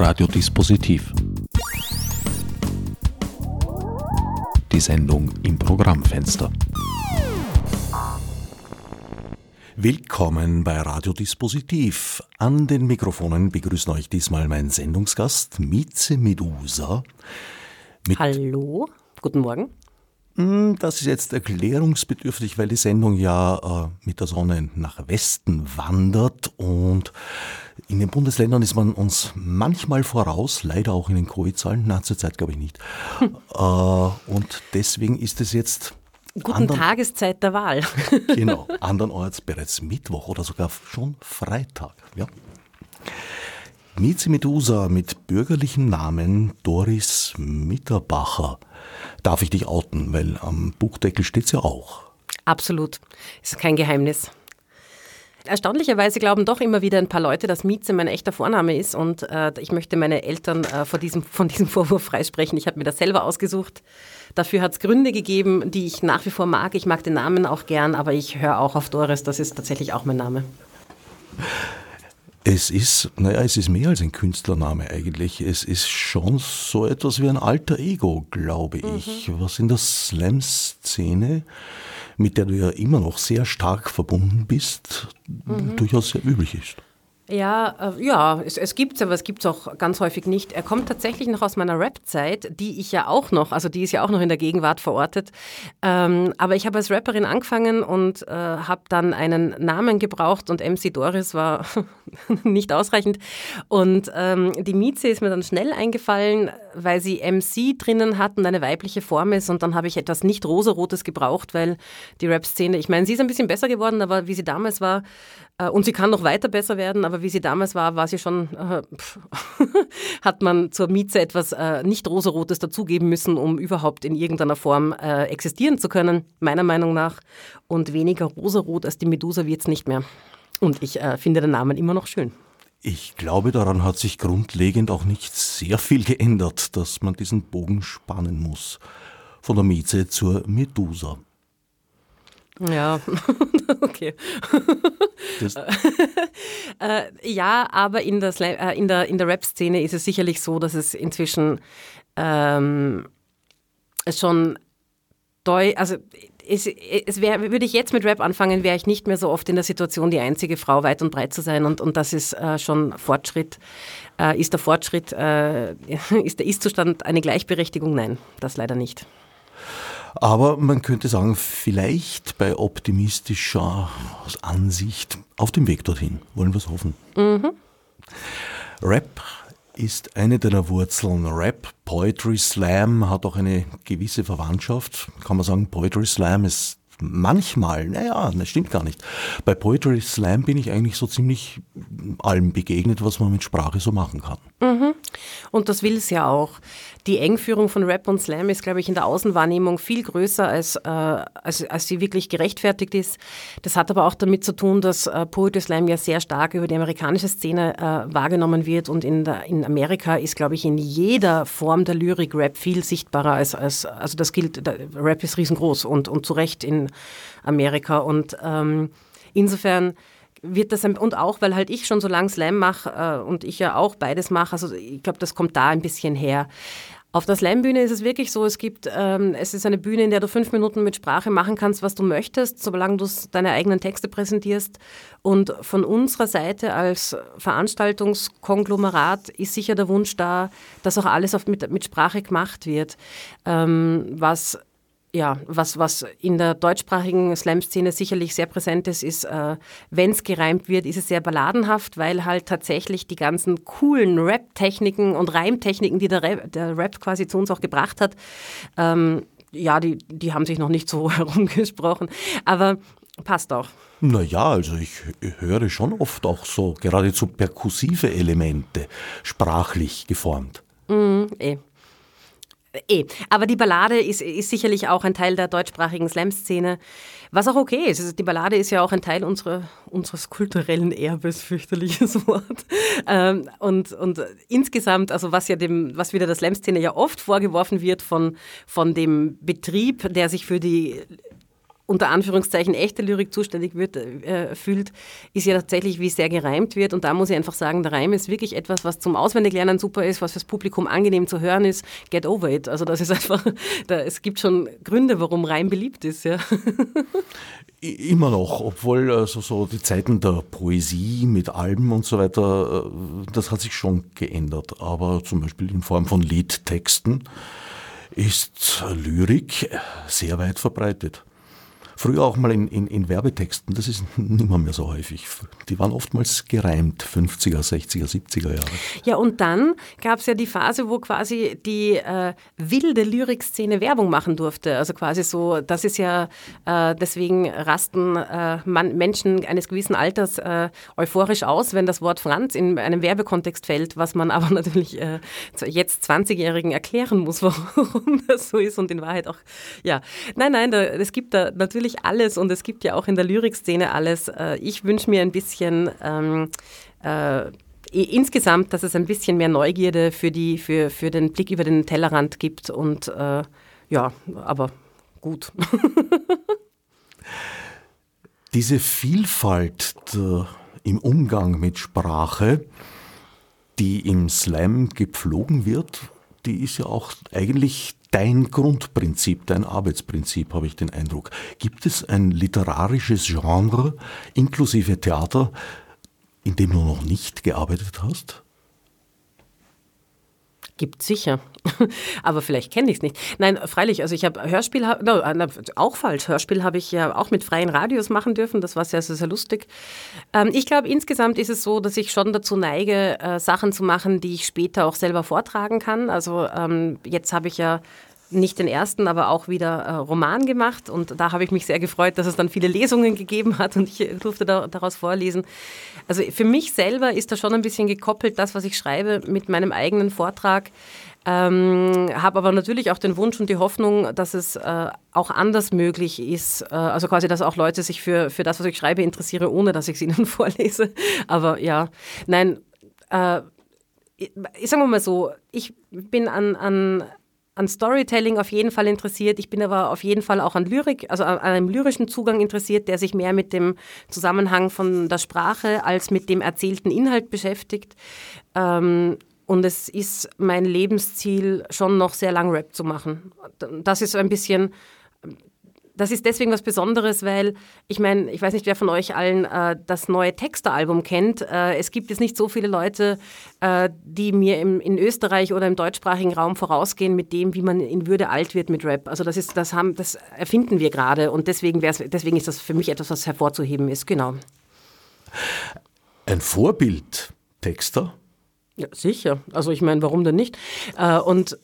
Radiodispositiv. Die Sendung im Programmfenster. Willkommen bei Radiodispositiv. An den Mikrofonen begrüßen euch diesmal mein Sendungsgast Mieze Medusa. Hallo, guten Morgen. Hm, das ist jetzt erklärungsbedürftig, weil die Sendung ja äh, mit der Sonne nach Westen wandert und in den Bundesländern ist man uns manchmal voraus, leider auch in den Covid-Zahlen, na, zurzeit glaube ich nicht. Hm. Äh, und deswegen ist es jetzt Guten andern, Tageszeit der Wahl. genau, andernorts bereits Mittwoch oder sogar schon Freitag. Ja. Mieze Medusa mit bürgerlichem Namen Doris Mitterbacher darf ich dich outen, weil am Buchdeckel steht es ja auch. Absolut. Ist kein Geheimnis. Erstaunlicherweise glauben doch immer wieder ein paar Leute, dass Mieze mein echter Vorname ist und äh, ich möchte meine Eltern äh, vor diesem, von diesem Vorwurf freisprechen. Ich habe mir das selber ausgesucht. Dafür hat es Gründe gegeben, die ich nach wie vor mag. Ich mag den Namen auch gern, aber ich höre auch auf Doris. Das ist tatsächlich auch mein Name. Es ist, naja, es ist mehr als ein Künstlername eigentlich. Es ist schon so etwas wie ein alter Ego, glaube mhm. ich, was in der Slam-Szene, mit der du ja immer noch sehr stark verbunden bist, mhm. durchaus sehr üblich ist. Ja, äh, ja, es, es gibt es, aber es gibt es auch ganz häufig nicht. Er kommt tatsächlich noch aus meiner Rap-Zeit, die ich ja auch noch, also die ist ja auch noch in der Gegenwart verortet. Ähm, aber ich habe als Rapperin angefangen und äh, habe dann einen Namen gebraucht und MC Doris war nicht ausreichend. Und ähm, die Mieze ist mir dann schnell eingefallen, weil sie MC drinnen hat und eine weibliche Form ist. Und dann habe ich etwas nicht rosarotes gebraucht, weil die Rap-Szene, ich meine, sie ist ein bisschen besser geworden, aber wie sie damals war, äh, und sie kann noch weiter besser werden, aber wie sie damals war, war sie schon, äh, hat man zur Mieze etwas äh, nicht rosarotes dazugeben müssen, um überhaupt in irgendeiner Form äh, existieren zu können, meiner Meinung nach. Und weniger rosarot als die Medusa wird es nicht mehr. Und ich äh, finde den Namen immer noch schön. Ich glaube, daran hat sich grundlegend auch nicht sehr viel geändert, dass man diesen Bogen spannen muss. Von der Mieze zur Medusa. Ja, okay. äh, ja, aber in der, äh, in der, in der Rap-Szene ist es sicherlich so, dass es inzwischen ähm, schon deu also es, es wär, würde ich jetzt mit Rap anfangen, wäre ich nicht mehr so oft in der Situation, die einzige Frau weit und breit zu sein. Und, und das ist äh, schon Fortschritt. Äh, ist der Fortschritt, äh, ist der Ist-Zustand eine Gleichberechtigung? Nein, das leider nicht. Aber man könnte sagen, vielleicht bei optimistischer Ansicht auf dem Weg dorthin. Wollen wir es hoffen. Mhm. Rap ist eine deiner Wurzeln. Rap, Poetry Slam hat auch eine gewisse Verwandtschaft. Kann man sagen, Poetry Slam ist manchmal, naja, das stimmt gar nicht. Bei Poetry Slam bin ich eigentlich so ziemlich allem begegnet, was man mit Sprache so machen kann. Mhm. Und das will es ja auch. Die Engführung von Rap und Slam ist, glaube ich, in der Außenwahrnehmung viel größer, als, äh, als, als sie wirklich gerechtfertigt ist. Das hat aber auch damit zu tun, dass äh, Poetry Slam ja sehr stark über die amerikanische Szene äh, wahrgenommen wird und in, der, in Amerika ist, glaube ich, in jeder Form der Lyrik Rap viel sichtbarer als, als also das gilt, der Rap ist riesengroß und, und zu Recht in Amerika und ähm, insofern wird das, und auch, weil halt ich schon so lange Slam mache äh, und ich ja auch beides mache, also ich glaube, das kommt da ein bisschen her. Auf der Slam-Bühne ist es wirklich so, es gibt, ähm, es ist eine Bühne, in der du fünf Minuten mit Sprache machen kannst, was du möchtest, solange du deine eigenen Texte präsentierst. Und von unserer Seite als Veranstaltungskonglomerat ist sicher der Wunsch da, dass auch alles auf, mit, mit Sprache gemacht wird, ähm, was ja, was, was in der deutschsprachigen Slam-Szene sicherlich sehr präsent ist, ist, äh, wenn es gereimt wird, ist es sehr balladenhaft, weil halt tatsächlich die ganzen coolen Rap-Techniken und Reimtechniken, die der Rap, der Rap, quasi zu uns auch gebracht hat, ähm, ja, die, die haben sich noch nicht so herumgesprochen. Aber passt auch. Naja, also ich höre schon oft auch so geradezu perkussive Elemente sprachlich geformt. Mm, eh. Eh. Aber die Ballade ist, ist sicherlich auch ein Teil der deutschsprachigen Slam-Szene, was auch okay ist. Also die Ballade ist ja auch ein Teil unserer, unseres kulturellen Erbes, fürchterliches Wort. Ähm, und, und insgesamt, also was ja dem, was wieder der Slam-Szene ja oft vorgeworfen wird von, von dem Betrieb, der sich für die unter Anführungszeichen echte Lyrik zuständig wird, äh, fühlt, ist ja tatsächlich, wie sehr gereimt wird. Und da muss ich einfach sagen, der Reim ist wirklich etwas, was zum Auswendiglernen super ist, was fürs Publikum angenehm zu hören ist. Get over it. Also das ist einfach, da, es gibt schon Gründe, warum Reim beliebt ist. Ja. Immer noch, obwohl also so die Zeiten der Poesie mit Alben und so weiter, äh, das hat sich schon geändert. Aber zum Beispiel in Form von Liedtexten ist Lyrik sehr weit verbreitet. Früher auch mal in, in, in Werbetexten, das ist nicht mehr, mehr so häufig. Die waren oftmals gereimt, 50er, 60er, 70er Jahre. Ja, und dann gab es ja die Phase, wo quasi die äh, wilde Lyrikszene Werbung machen durfte. Also quasi so, das ist ja, äh, deswegen rasten äh, man, Menschen eines gewissen Alters äh, euphorisch aus, wenn das Wort Franz in einem Werbekontext fällt, was man aber natürlich äh, jetzt 20-Jährigen erklären muss, warum das so ist und in Wahrheit auch, ja. Nein, nein, da, es gibt da natürlich natürlich alles und es gibt ja auch in der Lyrikszene alles. Äh, ich wünsche mir ein bisschen ähm, äh, insgesamt, dass es ein bisschen mehr Neugierde für, die, für, für den Blick über den Tellerrand gibt und äh, ja, aber gut. Diese Vielfalt der, im Umgang mit Sprache, die im Slam gepflogen wird, die ist ja auch eigentlich dein Grundprinzip, dein Arbeitsprinzip, habe ich den Eindruck. Gibt es ein literarisches Genre inklusive Theater, in dem du noch nicht gearbeitet hast? Gibt sicher. Aber vielleicht kenne ich es nicht. Nein, freilich, also ich habe Hörspiel, no, auch falsch, Hörspiel habe ich ja auch mit freien Radios machen dürfen, das war sehr, sehr, sehr lustig. Ähm, ich glaube, insgesamt ist es so, dass ich schon dazu neige, äh, Sachen zu machen, die ich später auch selber vortragen kann. Also ähm, jetzt habe ich ja nicht den ersten, aber auch wieder äh, Roman gemacht. Und da habe ich mich sehr gefreut, dass es dann viele Lesungen gegeben hat und ich durfte da, daraus vorlesen. Also für mich selber ist da schon ein bisschen gekoppelt, das, was ich schreibe, mit meinem eigenen Vortrag. Ähm, habe aber natürlich auch den Wunsch und die Hoffnung, dass es äh, auch anders möglich ist. Äh, also quasi, dass auch Leute sich für, für das, was ich schreibe, interessieren, ohne dass ich es ihnen vorlese. Aber ja, nein, äh, sagen wir mal so, ich bin an, an an Storytelling auf jeden Fall interessiert. Ich bin aber auf jeden Fall auch an Lyrik, also an einem lyrischen Zugang interessiert, der sich mehr mit dem Zusammenhang von der Sprache als mit dem erzählten Inhalt beschäftigt. Ähm, und es ist mein Lebensziel, schon noch sehr lang Rap zu machen. Das ist ein bisschen das ist deswegen was Besonderes, weil ich meine, ich weiß nicht, wer von euch allen äh, das neue Texter-Album kennt. Äh, es gibt jetzt nicht so viele Leute, äh, die mir im, in Österreich oder im deutschsprachigen Raum vorausgehen mit dem, wie man in Würde alt wird mit Rap. Also das ist, das haben, das erfinden wir gerade und deswegen, deswegen ist das für mich etwas, was hervorzuheben ist. Genau. Ein Vorbild, Texter? Ja, sicher. Also ich meine, warum denn nicht? Äh, und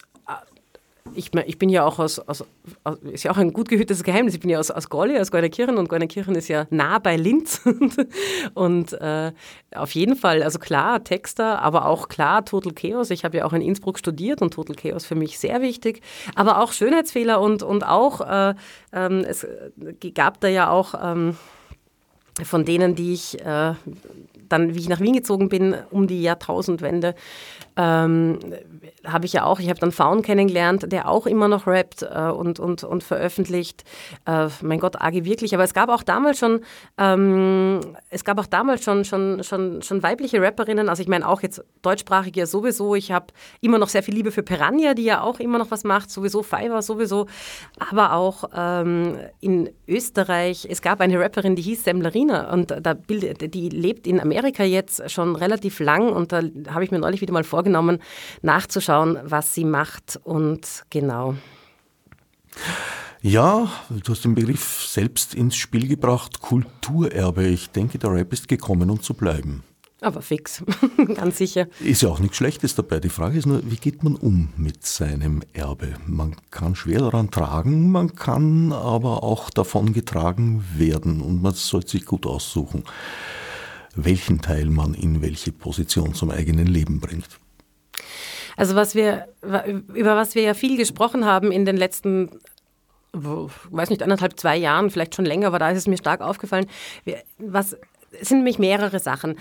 ich, ich bin ja auch aus, aus, aus, ist ja auch ein gut gehütetes Geheimnis, ich bin ja aus, aus Golli, aus Goldekirchen und Goldekirchen ist ja nah bei Linz. und äh, auf jeden Fall, also klar, Texter, aber auch klar Total Chaos. Ich habe ja auch in Innsbruck studiert und Total Chaos für mich sehr wichtig. Aber auch Schönheitsfehler und, und auch, äh, ähm, es gab da ja auch ähm, von denen, die ich äh, dann, wie ich nach Wien gezogen bin, um die Jahrtausendwende, ähm, habe ich ja auch, ich habe dann Faun kennengelernt, der auch immer noch rappt äh, und, und, und veröffentlicht. Äh, mein Gott, Agi wirklich. Aber es gab auch damals schon, ähm, es gab auch damals schon, schon, schon, schon weibliche Rapperinnen. Also ich meine auch jetzt deutschsprachig ja sowieso. Ich habe immer noch sehr viel Liebe für Piranha, die ja auch immer noch was macht. Sowieso Fiverr, sowieso. Aber auch ähm, in Österreich, es gab eine Rapperin, die hieß Semlerina und da bildet, die lebt in Amerika jetzt schon relativ lang und da habe ich mir neulich wieder mal vorgenommen, nachzuschauen schauen, was sie macht und genau. Ja, du hast den Begriff selbst ins Spiel gebracht, Kulturerbe. Ich denke, der Rap ist gekommen, um zu bleiben. Aber fix, ganz sicher. Ist ja auch nichts Schlechtes dabei. Die Frage ist nur, wie geht man um mit seinem Erbe? Man kann schwer daran tragen, man kann aber auch davon getragen werden und man sollte sich gut aussuchen, welchen Teil man in welche Position zum eigenen Leben bringt. Also was wir, über was wir ja viel gesprochen haben in den letzten weiß nicht, anderthalb, zwei Jahren, vielleicht schon länger, aber da ist es mir stark aufgefallen. Was es sind nämlich mehrere Sachen.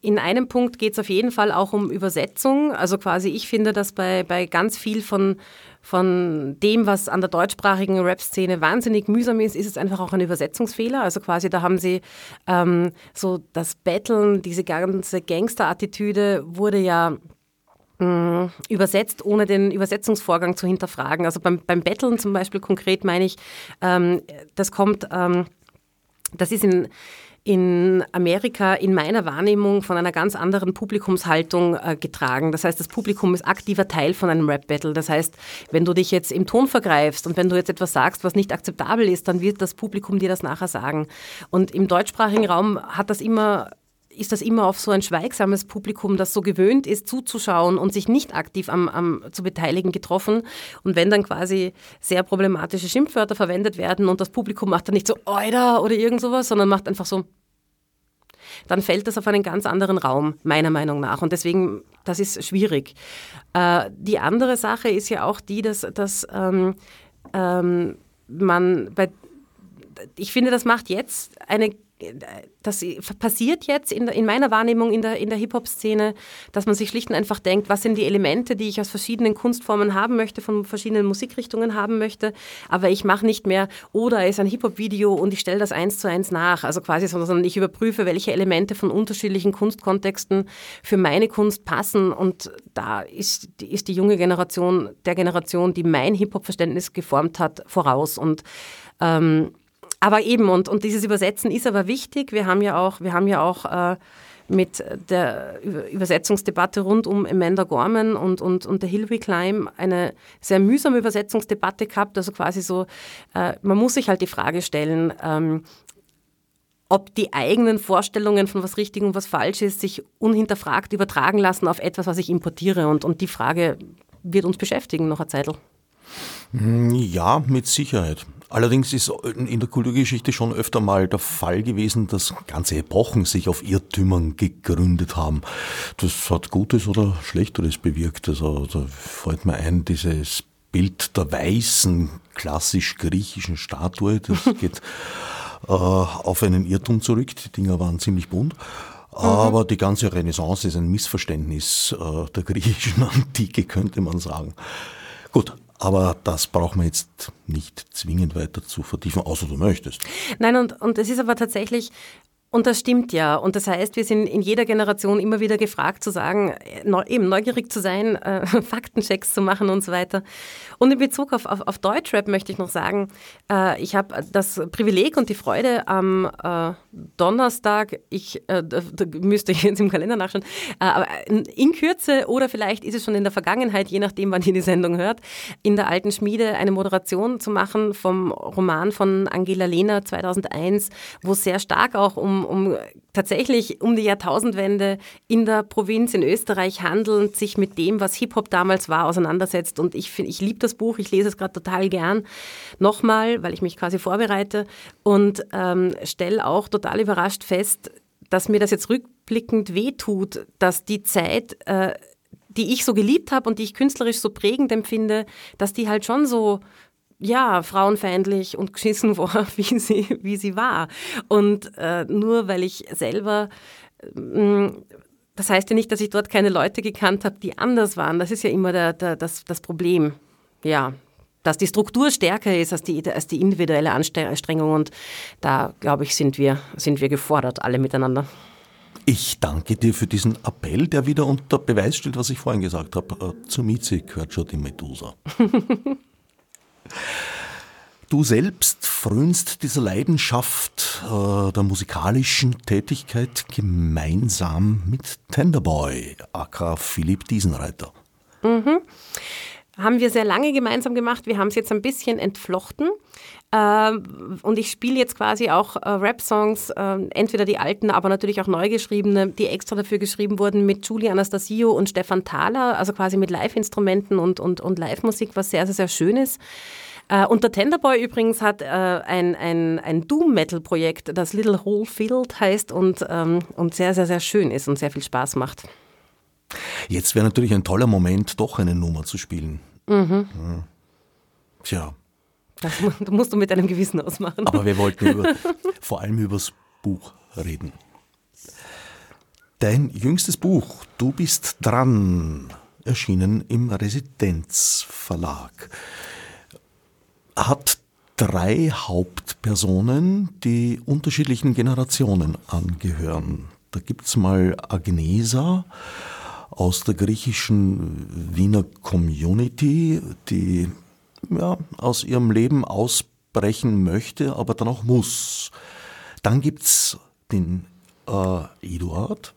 In einem Punkt geht es auf jeden Fall auch um Übersetzung. Also quasi, ich finde, dass bei, bei ganz viel von, von dem, was an der deutschsprachigen Rap-Szene wahnsinnig mühsam ist, ist es einfach auch ein Übersetzungsfehler. Also quasi da haben sie ähm, so das Battlen, diese ganze Gangster-Attitüde wurde ja übersetzt, ohne den Übersetzungsvorgang zu hinterfragen. Also beim, beim Battlen zum Beispiel konkret meine ich, ähm, das kommt, ähm, das ist in in Amerika in meiner Wahrnehmung von einer ganz anderen Publikumshaltung äh, getragen. Das heißt, das Publikum ist aktiver Teil von einem Rap-Battle. Das heißt, wenn du dich jetzt im Ton vergreifst und wenn du jetzt etwas sagst, was nicht akzeptabel ist, dann wird das Publikum dir das nachher sagen. Und im deutschsprachigen Raum hat das immer ist das immer auf so ein schweigsames Publikum, das so gewöhnt ist, zuzuschauen und sich nicht aktiv am, am, zu beteiligen, getroffen. Und wenn dann quasi sehr problematische Schimpfwörter verwendet werden und das Publikum macht dann nicht so Euda oder irgend sowas, sondern macht einfach so dann fällt das auf einen ganz anderen Raum, meiner Meinung nach. Und deswegen, das ist schwierig. Äh, die andere Sache ist ja auch die, dass, dass ähm, ähm, man bei, ich finde, das macht jetzt eine das passiert jetzt in, in meiner Wahrnehmung in der, in der Hip-Hop-Szene, dass man sich schlicht und einfach denkt, was sind die Elemente, die ich aus verschiedenen Kunstformen haben möchte, von verschiedenen Musikrichtungen haben möchte, aber ich mache nicht mehr, oder ist ein Hip-Hop-Video und ich stelle das eins zu eins nach, also quasi, sondern ich überprüfe, welche Elemente von unterschiedlichen Kunstkontexten für meine Kunst passen. Und da ist, ist die junge Generation der Generation, die mein Hip-Hop-Verständnis geformt hat, voraus. Und ähm, aber eben, und, und dieses Übersetzen ist aber wichtig. Wir haben ja auch, wir haben ja auch äh, mit der Übersetzungsdebatte rund um Amanda Gorman und, und, und der Hillary Climb eine sehr mühsame Übersetzungsdebatte gehabt. Also quasi so, äh, man muss sich halt die Frage stellen, ähm, ob die eigenen Vorstellungen von was richtig und was falsch ist, sich unhinterfragt übertragen lassen auf etwas, was ich importiere. Und, und die Frage wird uns beschäftigen noch eine Zeit. Ja, mit Sicherheit. Allerdings ist in der Kulturgeschichte schon öfter mal der Fall gewesen, dass ganze Epochen sich auf Irrtümern gegründet haben. Das hat Gutes oder Schlechteres bewirkt. Also da fällt mir ein, dieses Bild der weißen, klassisch griechischen Statue, das geht äh, auf einen Irrtum zurück. Die Dinger waren ziemlich bunt. Aber mhm. die ganze Renaissance ist ein Missverständnis äh, der griechischen Antike, könnte man sagen. Gut, aber das brauchen wir jetzt nicht zwingend weiter zu vertiefen, außer du möchtest. Nein, und, und es ist aber tatsächlich und das stimmt ja. Und das heißt, wir sind in jeder Generation immer wieder gefragt zu sagen, neu, eben neugierig zu sein, äh, Faktenchecks zu machen und so weiter. Und in Bezug auf, auf, auf Deutschrap möchte ich noch sagen, äh, ich habe das Privileg und die Freude am äh, Donnerstag, ich äh, müsste ich jetzt im Kalender nachschauen, äh, aber in Kürze oder vielleicht ist es schon in der Vergangenheit, je nachdem, wann ihr die Sendung hört, in der Alten Schmiede eine Moderation zu machen vom Roman von Angela Lehner 2001, wo sehr stark auch um um, tatsächlich um die Jahrtausendwende in der Provinz in Österreich handelnd, sich mit dem, was Hip-Hop damals war, auseinandersetzt. Und ich ich liebe das Buch, ich lese es gerade total gern. Nochmal, weil ich mich quasi vorbereite und ähm, stelle auch total überrascht fest, dass mir das jetzt rückblickend wehtut, dass die Zeit, äh, die ich so geliebt habe und die ich künstlerisch so prägend empfinde, dass die halt schon so ja, frauenfeindlich und geschissen war, wie sie, wie sie war. Und äh, nur weil ich selber, äh, das heißt ja nicht, dass ich dort keine Leute gekannt habe, die anders waren. Das ist ja immer der, der, das, das Problem. Ja, dass die Struktur stärker ist als die, als die individuelle Anstrengung. Und da, glaube ich, sind wir, sind wir gefordert, alle miteinander. Ich danke dir für diesen Appell, der wieder unter Beweis stellt, was ich vorhin gesagt habe. Äh, Zur Mieze gehört schon die Medusa. Du selbst frönst dieser Leidenschaft äh, der musikalischen Tätigkeit gemeinsam mit Tenderboy, aka Philipp Diesenreiter. Mhm. Haben wir sehr lange gemeinsam gemacht. Wir haben es jetzt ein bisschen entflochten. Ähm, und ich spiele jetzt quasi auch äh, Rap-Songs, äh, entweder die alten, aber natürlich auch neu geschriebene, die extra dafür geschrieben wurden mit Julie Anastasio und Stefan Thaler, also quasi mit Live-Instrumenten und, und, und Live-Musik, was sehr, sehr, sehr schön ist. Äh, und der Tenderboy übrigens hat äh, ein, ein, ein Doom-Metal-Projekt, das Little Hole Field heißt und, ähm, und sehr, sehr, sehr schön ist und sehr viel Spaß macht. Jetzt wäre natürlich ein toller Moment, doch eine Nummer zu spielen. Mhm. Ja. Tja. Das musst du mit deinem Gewissen ausmachen. Aber wir wollten über, vor allem über das Buch reden. Dein jüngstes Buch, Du bist dran, erschienen im Residenzverlag. Hat drei Hauptpersonen, die unterschiedlichen Generationen angehören. Da gibt es mal Agnesa aus der griechischen Wiener Community, die ja, aus ihrem Leben ausbrechen möchte, aber dann auch muss. Dann gibt es den äh, Eduard,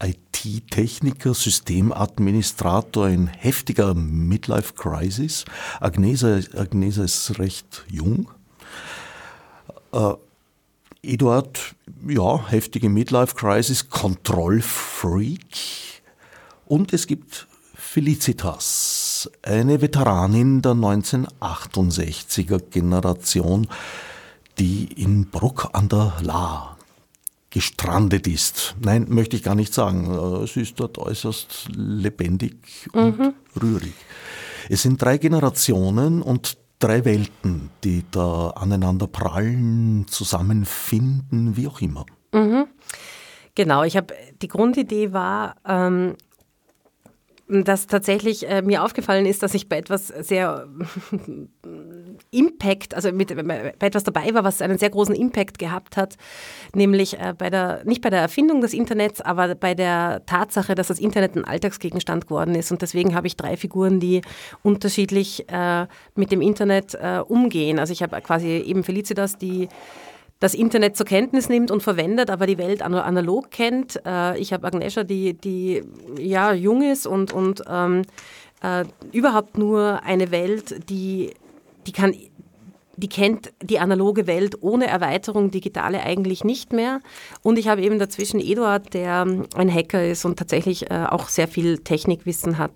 IT-Techniker, Systemadministrator in heftiger Midlife-Crisis. Agnesa, Agnesa ist recht jung. Äh, Eduard, ja, heftige Midlife-Crisis, Kontrollfreak. Und es gibt Felicitas, eine Veteranin der 1968er Generation, die in Bruck an der Lahr gestrandet ist. Nein, möchte ich gar nicht sagen. Es ist dort äußerst lebendig und mhm. rührig. Es sind drei Generationen und drei Welten, die da aneinander prallen, zusammenfinden, wie auch immer. Mhm. Genau, ich habe die Grundidee war, ähm, dass tatsächlich äh, mir aufgefallen ist, dass ich bei etwas sehr Impact, also mit, bei etwas dabei war, was einen sehr großen Impact gehabt hat, nämlich äh, bei der, nicht bei der Erfindung des Internets, aber bei der Tatsache, dass das Internet ein Alltagsgegenstand geworden ist. Und deswegen habe ich drei Figuren, die unterschiedlich äh, mit dem Internet äh, umgehen. Also ich habe quasi eben Felicitas, die das Internet zur Kenntnis nimmt und verwendet, aber die Welt analog kennt. Äh, ich habe Agnesha, die, die ja jung ist und, und ähm, äh, überhaupt nur eine Welt, die, die kann die kennt die analoge Welt ohne Erweiterung, digitale eigentlich nicht mehr. Und ich habe eben dazwischen Eduard, der ein Hacker ist und tatsächlich äh, auch sehr viel Technikwissen hat.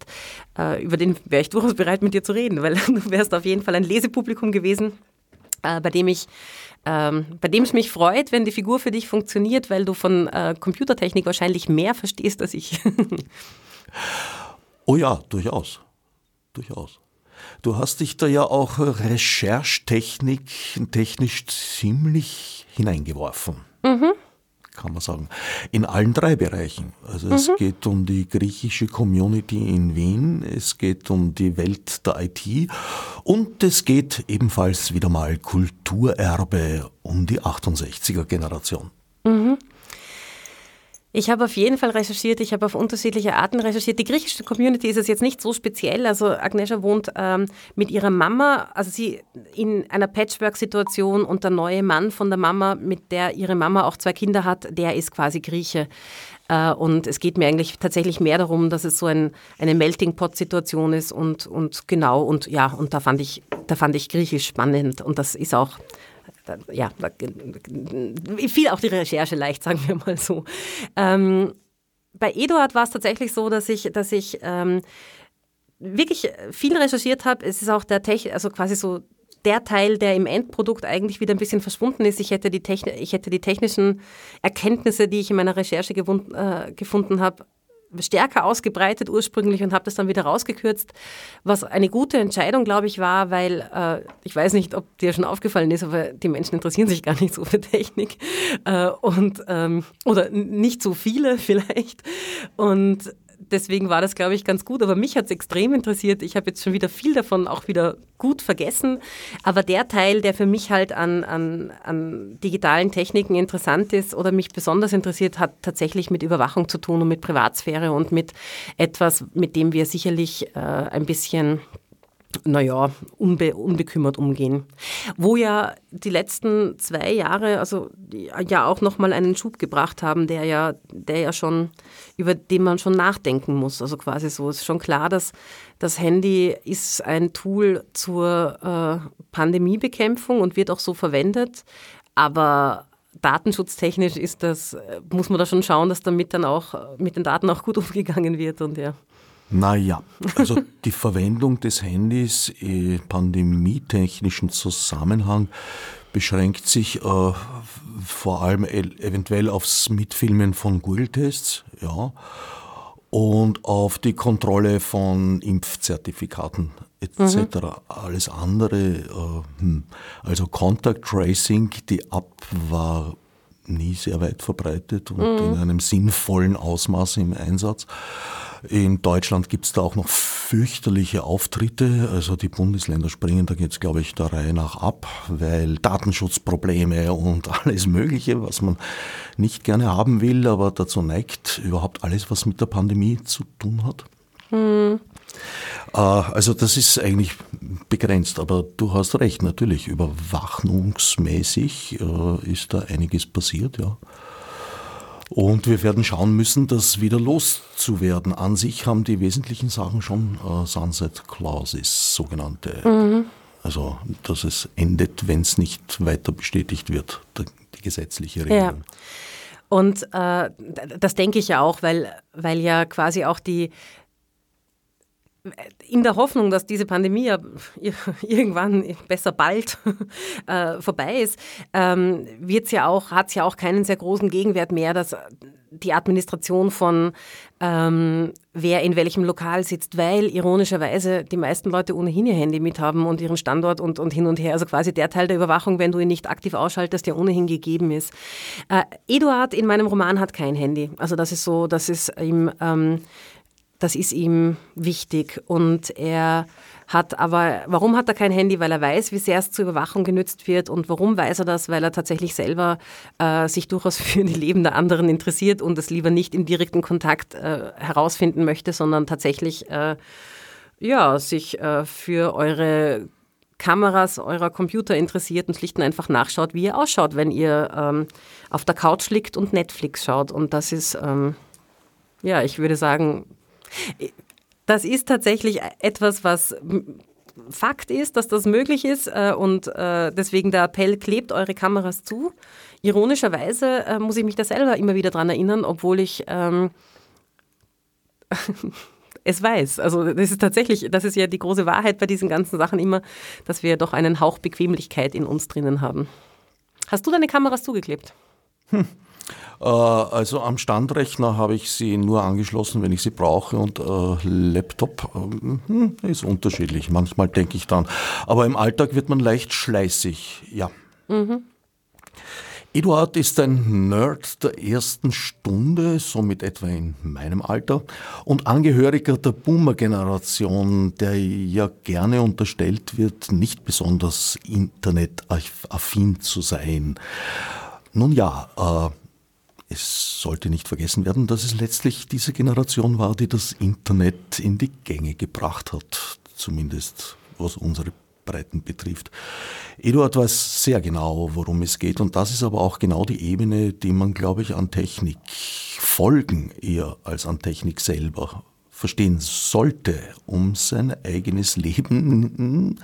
Äh, über den wäre ich durchaus bereit, mit dir zu reden, weil du wärst auf jeden Fall ein Lesepublikum gewesen, äh, bei dem ich ähm, bei dem es mich freut, wenn die Figur für dich funktioniert, weil du von äh, Computertechnik wahrscheinlich mehr verstehst als ich. oh ja, durchaus. Durchaus. Du hast dich da ja auch Recherchetechnik technisch ziemlich hineingeworfen. Mhm kann man sagen. In allen drei Bereichen. Also mhm. es geht um die griechische Community in Wien, es geht um die Welt der IT und es geht ebenfalls wieder mal Kulturerbe um die 68er Generation. Mhm. Ich habe auf jeden Fall recherchiert, ich habe auf unterschiedliche Arten recherchiert. Die griechische Community ist es jetzt nicht so speziell. Also Agnesha wohnt ähm, mit ihrer Mama, also sie in einer Patchwork-Situation und der neue Mann von der Mama, mit der ihre Mama auch zwei Kinder hat, der ist quasi Grieche. Äh, und es geht mir eigentlich tatsächlich mehr darum, dass es so ein, eine Melting-Pot-Situation ist und, und genau, und ja, und da fand ich, da fand ich Griechisch spannend und das ist auch ja, fiel auch die Recherche leicht, sagen wir mal so. Ähm, bei Eduard war es tatsächlich so, dass ich, dass ich ähm, wirklich viel recherchiert habe. Es ist auch der Tech, also quasi so der Teil, der im Endprodukt eigentlich wieder ein bisschen verschwunden ist. Ich hätte die, Techn ich hätte die technischen Erkenntnisse, die ich in meiner Recherche äh, gefunden habe, stärker ausgebreitet ursprünglich und habe das dann wieder rausgekürzt, was eine gute Entscheidung, glaube ich, war, weil äh, ich weiß nicht, ob dir schon aufgefallen ist, aber die Menschen interessieren sich gar nicht so für Technik äh, und ähm, oder nicht so viele vielleicht. Und deswegen war das, glaube ich, ganz gut. Aber mich hat es extrem interessiert. Ich habe jetzt schon wieder viel davon auch wieder gut vergessen. Aber der Teil, der für mich halt an, an, an digitalen Techniken interessant ist oder mich besonders interessiert, hat tatsächlich mit Überwachung zu tun und mit Privatsphäre und mit etwas, mit dem wir sicherlich äh, ein bisschen naja, unbe unbekümmert umgehen. Wo ja die letzten zwei Jahre, also ja auch nochmal einen Schub gebracht haben, der ja, der ja schon, über den man schon nachdenken muss. Also quasi so ist schon klar, dass das Handy ist ein Tool zur äh, Pandemiebekämpfung und wird auch so verwendet. Aber datenschutztechnisch ist das, muss man da schon schauen, dass damit dann auch mit den Daten auch gut umgegangen wird und ja. Naja, also die Verwendung des Handys im pandemietechnischen Zusammenhang beschränkt sich äh, vor allem eventuell aufs Mitfilmen von Google-Tests, ja, und auf die Kontrolle von Impfzertifikaten etc. Mhm. Alles andere, äh, hm. also Contact Tracing, die App war nie sehr weit verbreitet und mhm. in einem sinnvollen Ausmaß im Einsatz. In Deutschland gibt es da auch noch fürchterliche Auftritte. Also die Bundesländer springen da jetzt, glaube ich, der Reihe nach ab, weil Datenschutzprobleme und alles Mögliche, was man nicht gerne haben will, aber dazu neigt, überhaupt alles, was mit der Pandemie zu tun hat. Hm. Also das ist eigentlich begrenzt, aber du hast recht, natürlich, überwachungsmäßig äh, ist da einiges passiert, ja. Und wir werden schauen müssen, das wieder loszuwerden. An sich haben die wesentlichen Sachen schon äh, Sunset Clauses, sogenannte. Mhm. Also, dass es endet, wenn es nicht weiter bestätigt wird, die gesetzliche Regelung. Ja. Und äh, das denke ich ja auch, weil, weil ja quasi auch die, in der Hoffnung, dass diese Pandemie ja irgendwann besser bald äh, vorbei ist, ähm, ja hat es ja auch keinen sehr großen Gegenwert mehr, dass die Administration von ähm, wer in welchem Lokal sitzt, weil ironischerweise die meisten Leute ohnehin ihr Handy mit haben und ihren Standort und, und hin und her. Also quasi der Teil der Überwachung, wenn du ihn nicht aktiv ausschaltest, der ohnehin gegeben ist. Äh, Eduard in meinem Roman hat kein Handy. Also das ist so, das ist ihm ähm, das ist ihm wichtig. Und er hat aber, warum hat er kein Handy? Weil er weiß, wie sehr es zur Überwachung genützt wird. Und warum weiß er das? Weil er tatsächlich selber äh, sich durchaus für die Leben der anderen interessiert und es lieber nicht im direkten Kontakt äh, herausfinden möchte, sondern tatsächlich äh, ja, sich äh, für eure Kameras eurer Computer interessiert und schlicht und einfach nachschaut, wie ihr ausschaut, wenn ihr ähm, auf der Couch liegt und Netflix schaut. Und das ist, ähm, ja, ich würde sagen, das ist tatsächlich etwas, was Fakt ist, dass das möglich ist äh, und äh, deswegen der Appell, klebt eure Kameras zu. Ironischerweise äh, muss ich mich da selber immer wieder dran erinnern, obwohl ich ähm, es weiß. Also das ist tatsächlich, das ist ja die große Wahrheit bei diesen ganzen Sachen immer, dass wir doch einen Hauch Bequemlichkeit in uns drinnen haben. Hast du deine Kameras zugeklebt? Hm. Äh, also am Standrechner habe ich sie nur angeschlossen, wenn ich sie brauche und äh, Laptop äh, ist unterschiedlich. Manchmal denke ich dann. Aber im Alltag wird man leicht schleißig, ja. Mhm. Eduard ist ein Nerd der ersten Stunde, somit etwa in meinem Alter, und Angehöriger der Boomer-Generation, der ja gerne unterstellt wird, nicht besonders internetaffin zu sein. Nun ja, äh, es sollte nicht vergessen werden, dass es letztlich diese Generation war, die das Internet in die Gänge gebracht hat, zumindest was unsere Breiten betrifft. Eduard weiß sehr genau, worum es geht und das ist aber auch genau die Ebene, die man, glaube ich, an Technik folgen eher als an Technik selber verstehen sollte, um sein eigenes Leben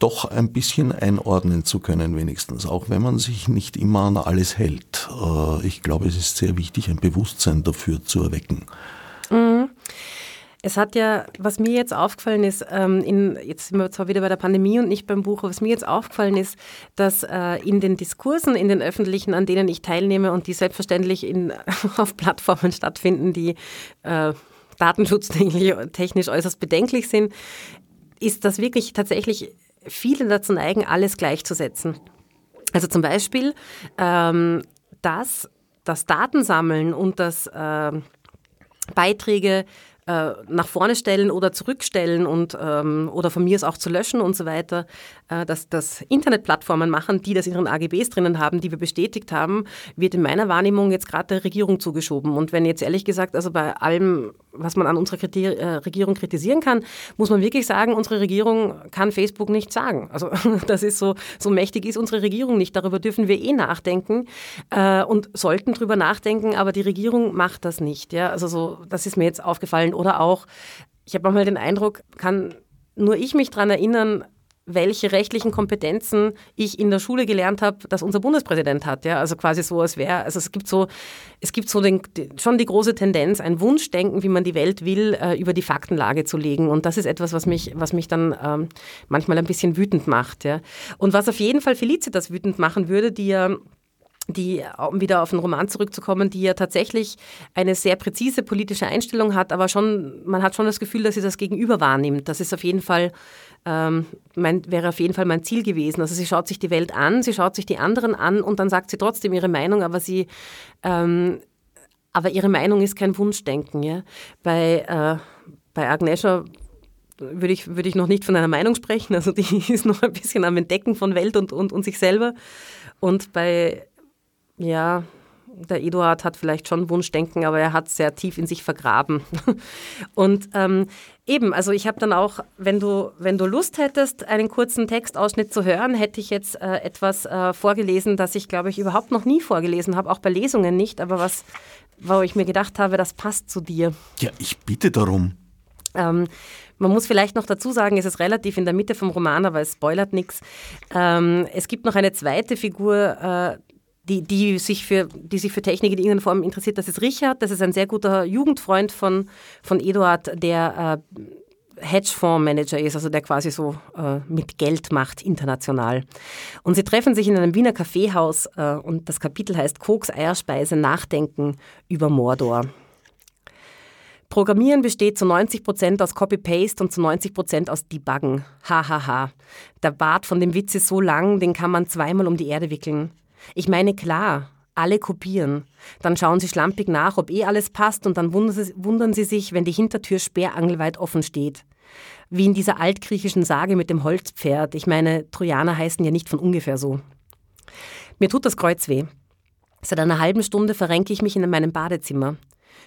doch ein bisschen einordnen zu können, wenigstens, auch wenn man sich nicht immer an alles hält. Äh, ich glaube, es ist sehr wichtig, ein Bewusstsein dafür zu erwecken. Mhm. Es hat ja, was mir jetzt aufgefallen ist, ähm, in, jetzt sind wir zwar wieder bei der Pandemie und nicht beim Buch, was mir jetzt aufgefallen ist, dass äh, in den Diskursen, in den öffentlichen, an denen ich teilnehme und die selbstverständlich in, auf Plattformen stattfinden, die äh, datenschutztechnisch äußerst bedenklich sind, ist das wirklich tatsächlich viele dazu neigen, alles gleichzusetzen. Also zum Beispiel, ähm, dass das Datensammeln und das äh, Beiträge nach vorne stellen oder zurückstellen und ähm, oder von mir es auch zu löschen und so weiter, äh, dass das Internetplattformen machen, die das in ihren AGBs drinnen haben, die wir bestätigt haben, wird in meiner Wahrnehmung jetzt gerade der Regierung zugeschoben. Und wenn jetzt ehrlich gesagt, also bei allem, was man an unserer Kriter äh, Regierung kritisieren kann, muss man wirklich sagen, unsere Regierung kann Facebook nicht sagen. Also das ist so, so mächtig ist unsere Regierung nicht. Darüber dürfen wir eh nachdenken äh, und sollten drüber nachdenken, aber die Regierung macht das nicht. Ja? Also so, das ist mir jetzt aufgefallen. Oder auch, ich habe manchmal den Eindruck, kann nur ich mich daran erinnern, welche rechtlichen Kompetenzen ich in der Schule gelernt habe, dass unser Bundespräsident hat. Ja? Also quasi so, als wäre, also es gibt so, es gibt so den, schon die große Tendenz, ein Wunschdenken, wie man die Welt will, äh, über die Faktenlage zu legen. Und das ist etwas, was mich, was mich dann ähm, manchmal ein bisschen wütend macht. Ja? Und was auf jeden Fall Felicitas wütend machen würde, die ja die, um wieder auf den Roman zurückzukommen, die ja tatsächlich eine sehr präzise politische Einstellung hat, aber schon, man hat schon das Gefühl, dass sie das Gegenüber wahrnimmt. Das ist auf jeden Fall, ähm, mein, wäre auf jeden Fall mein Ziel gewesen. Also sie schaut sich die Welt an, sie schaut sich die anderen an und dann sagt sie trotzdem ihre Meinung, aber sie ähm, aber ihre Meinung ist kein Wunschdenken. Ja? Bei, äh, bei Agnesha würde ich, würde ich noch nicht von einer Meinung sprechen. Also die ist noch ein bisschen am Entdecken von Welt und, und, und sich selber. Und bei, ja, der Eduard hat vielleicht schon Wunschdenken, aber er hat sehr tief in sich vergraben. Und ähm, eben, also ich habe dann auch, wenn du, wenn du Lust hättest, einen kurzen Textausschnitt zu hören, hätte ich jetzt äh, etwas äh, vorgelesen, das ich, glaube ich, überhaupt noch nie vorgelesen habe, auch bei Lesungen nicht, aber was, wo ich mir gedacht habe, das passt zu dir. Ja, ich bitte darum. Ähm, man muss vielleicht noch dazu sagen, es ist relativ in der Mitte vom Roman, aber es spoilert nichts. Ähm, es gibt noch eine zweite Figur, äh, die, die, sich für, die sich für Technik in irgendeiner Form interessiert. Das ist Richard, das ist ein sehr guter Jugendfreund von, von Eduard, der äh, Hedgefondsmanager ist, also der quasi so äh, mit Geld macht international. Und sie treffen sich in einem Wiener Kaffeehaus äh, und das Kapitel heißt Koks, Eierspeise, Nachdenken über Mordor. Programmieren besteht zu 90 Prozent aus Copy-Paste und zu 90 Prozent aus Debuggen. Hahaha. Ha, ha. Der Bart von dem Witz ist so lang, den kann man zweimal um die Erde wickeln. Ich meine, klar, alle kopieren. Dann schauen sie schlampig nach, ob eh alles passt und dann wundern sie sich, wenn die Hintertür sperrangelweit offen steht. Wie in dieser altgriechischen Sage mit dem Holzpferd. Ich meine, Trojaner heißen ja nicht von ungefähr so. Mir tut das Kreuz weh. Seit einer halben Stunde verrenke ich mich in meinem Badezimmer.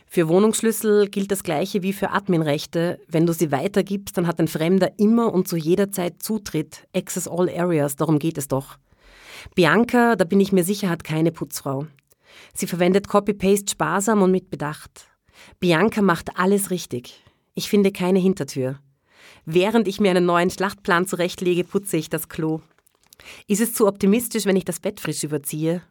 Für Wohnungsschlüssel gilt das Gleiche wie für Adminrechte. Wenn du sie weitergibst, dann hat ein Fremder immer und zu jeder Zeit Zutritt. Access all areas, darum geht es doch. Bianca, da bin ich mir sicher, hat keine Putzfrau. Sie verwendet Copy-Paste sparsam und mit Bedacht. Bianca macht alles richtig. Ich finde keine Hintertür. Während ich mir einen neuen Schlachtplan zurechtlege, putze ich das Klo. Ist es zu optimistisch, wenn ich das Bett frisch überziehe?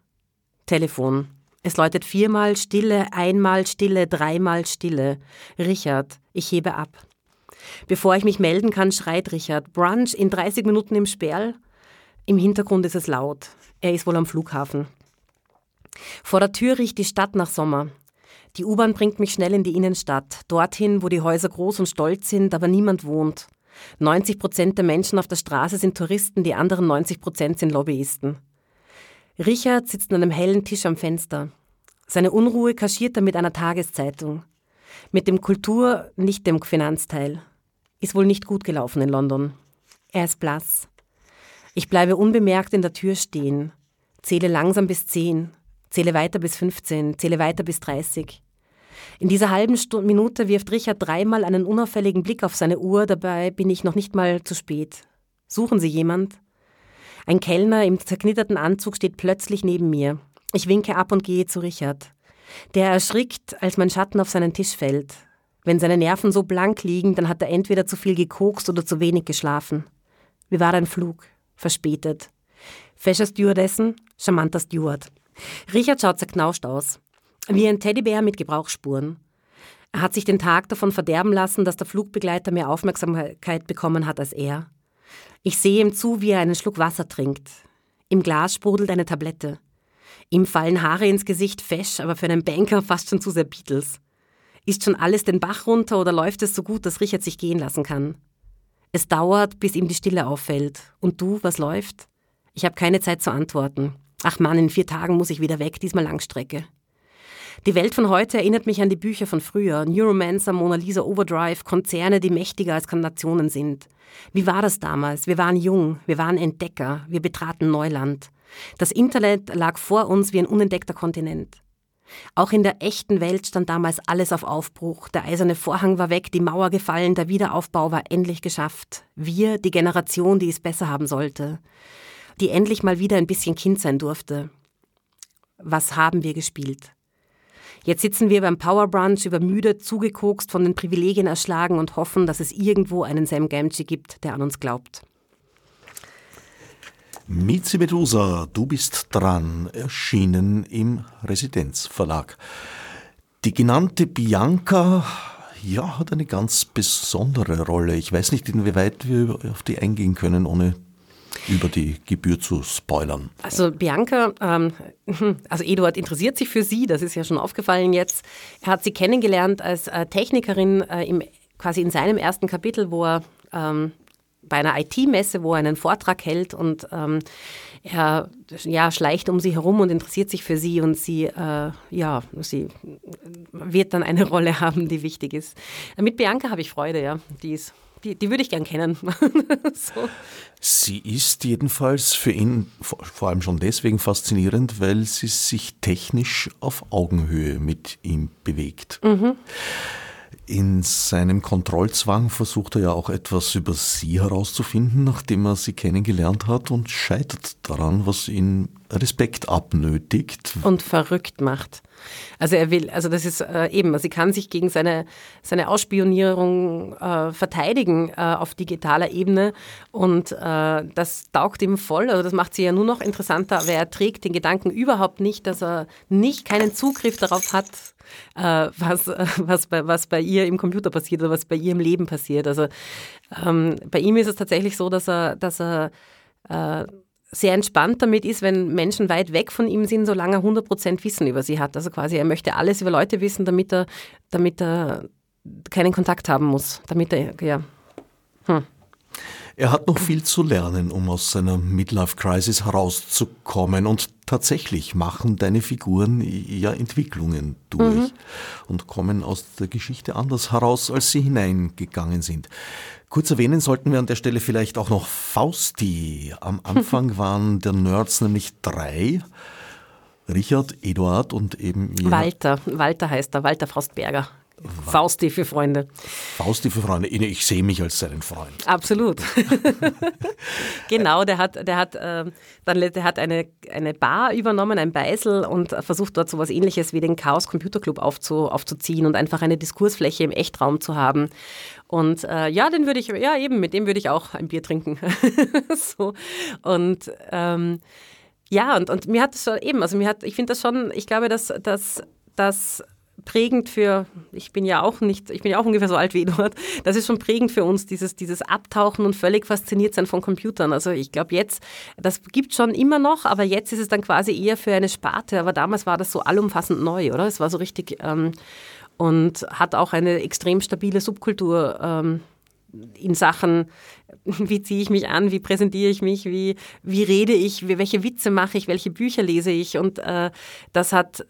Telefon. Es läutet viermal Stille, einmal Stille, dreimal Stille. Richard, ich hebe ab. Bevor ich mich melden kann, schreit Richard, Brunch in 30 Minuten im Sperl? Im Hintergrund ist es laut. Er ist wohl am Flughafen. Vor der Tür riecht die Stadt nach Sommer. Die U-Bahn bringt mich schnell in die Innenstadt, dorthin, wo die Häuser groß und stolz sind, aber niemand wohnt. 90 Prozent der Menschen auf der Straße sind Touristen, die anderen 90 Prozent sind Lobbyisten. Richard sitzt an einem hellen Tisch am Fenster. Seine Unruhe kaschiert er mit einer Tageszeitung. Mit dem Kultur, nicht dem Finanzteil. Ist wohl nicht gut gelaufen in London. Er ist blass. Ich bleibe unbemerkt in der Tür stehen, zähle langsam bis zehn, zähle weiter bis 15, zähle weiter bis 30. In dieser halben Stunde, Minute wirft Richard dreimal einen unauffälligen Blick auf seine Uhr, dabei bin ich noch nicht mal zu spät. Suchen Sie jemand? Ein Kellner im zerknitterten Anzug steht plötzlich neben mir. Ich winke ab und gehe zu Richard. Der erschrickt, als mein Schatten auf seinen Tisch fällt. Wenn seine Nerven so blank liegen, dann hat er entweder zu viel gekokst oder zu wenig geschlafen. Wie war dein Flug? Verspätet. Fescher Stewardessen, charmanter Steward. Richard schaut zerknauscht aus. Wie ein Teddybär mit Gebrauchsspuren. Er hat sich den Tag davon verderben lassen, dass der Flugbegleiter mehr Aufmerksamkeit bekommen hat als er. Ich sehe ihm zu, wie er einen Schluck Wasser trinkt. Im Glas sprudelt eine Tablette. Ihm fallen Haare ins Gesicht, fesch, aber für einen Banker fast schon zu sehr Beatles. Ist schon alles den Bach runter oder läuft es so gut, dass Richard sich gehen lassen kann? Es dauert, bis ihm die Stille auffällt. Und du, was läuft? Ich habe keine Zeit zu antworten. Ach Mann, in vier Tagen muss ich wieder weg, diesmal Langstrecke. Die Welt von heute erinnert mich an die Bücher von früher. Neuromancer, Mona Lisa Overdrive, Konzerne, die mächtiger als Nationen sind. Wie war das damals? Wir waren jung, wir waren Entdecker, wir betraten Neuland. Das Internet lag vor uns wie ein unentdeckter Kontinent. Auch in der echten Welt stand damals alles auf Aufbruch. Der eiserne Vorhang war weg, die Mauer gefallen, der Wiederaufbau war endlich geschafft. Wir, die Generation, die es besser haben sollte, die endlich mal wieder ein bisschen Kind sein durfte. Was haben wir gespielt? Jetzt sitzen wir beim Power Brunch übermüdet, zugekokst, von den Privilegien erschlagen und hoffen, dass es irgendwo einen Sam Gamgee gibt, der an uns glaubt. Mizi Medusa, du bist dran, erschienen im Residenzverlag. Die genannte Bianca, ja, hat eine ganz besondere Rolle. Ich weiß nicht, inwieweit wir auf die eingehen können, ohne über die Gebühr zu spoilern. Also Bianca, ähm, also Eduard interessiert sich für sie, das ist ja schon aufgefallen jetzt. Er hat sie kennengelernt als äh, Technikerin äh, im, quasi in seinem ersten Kapitel, wo er ähm, bei einer IT-Messe, wo er einen Vortrag hält und ähm, er ja, schleicht um sie herum und interessiert sich für sie und sie, äh, ja, sie wird dann eine Rolle haben, die wichtig ist. Mit Bianca habe ich Freude, ja. Die ist die, die würde ich gern kennen. so. Sie ist jedenfalls für ihn vor allem schon deswegen faszinierend, weil sie sich technisch auf Augenhöhe mit ihm bewegt. Mhm. In seinem Kontrollzwang versucht er ja auch etwas über sie herauszufinden, nachdem er sie kennengelernt hat und scheitert daran, was ihn Respekt abnötigt. Und verrückt macht. Also er will, also das ist äh, eben, also sie kann sich gegen seine, seine Ausspionierung äh, verteidigen äh, auf digitaler Ebene und äh, das taugt ihm voll. Also das macht sie ja nur noch interessanter, aber er trägt den Gedanken überhaupt nicht, dass er nicht keinen Zugriff darauf hat, äh, was, was, bei, was bei ihr im Computer passiert oder was bei ihr im Leben passiert. Also ähm, bei ihm ist es tatsächlich so, dass er, dass er äh, sehr entspannt damit ist, wenn Menschen weit weg von ihm sind, solange er 100% Wissen über sie hat. Also quasi, er möchte alles über Leute wissen, damit er, damit er keinen Kontakt haben muss. Damit er, ja. Hm. Er hat noch viel zu lernen, um aus seiner Midlife-Crisis herauszukommen. Und tatsächlich machen deine Figuren ja Entwicklungen durch mhm. und kommen aus der Geschichte anders heraus, als sie hineingegangen sind. Kurz erwähnen sollten wir an der Stelle vielleicht auch noch Fausti. Am Anfang waren der Nerds nämlich drei. Richard, Eduard und eben Walter. Walter heißt er, Walter Frostberger. Fausti für Freunde. Fausti für Freunde. Ich sehe mich als seinen Freund. Absolut. genau, der hat, der hat, äh, dann, der hat eine, eine Bar übernommen, ein Beisel und versucht dort so etwas ähnliches wie den Chaos Computer Club aufzu, aufzuziehen und einfach eine Diskursfläche im Echtraum zu haben. Und äh, ja, den würde ich, ja eben, mit dem würde ich auch ein Bier trinken. so. Und ähm, ja, und, und mir hat es schon eben, also mir hat, ich finde das schon, ich glaube, dass, dass, dass prägend für, ich bin ja auch nicht, ich bin ja auch ungefähr so alt wie Eduard, das ist schon prägend für uns, dieses, dieses Abtauchen und völlig fasziniert sein von Computern. Also ich glaube jetzt, das gibt schon immer noch, aber jetzt ist es dann quasi eher für eine Sparte, aber damals war das so allumfassend neu, oder? Es war so richtig ähm, und hat auch eine extrem stabile Subkultur ähm, in Sachen, wie ziehe ich mich an, wie präsentiere ich mich, wie, wie rede ich, welche Witze mache ich, welche Bücher lese ich und äh, das hat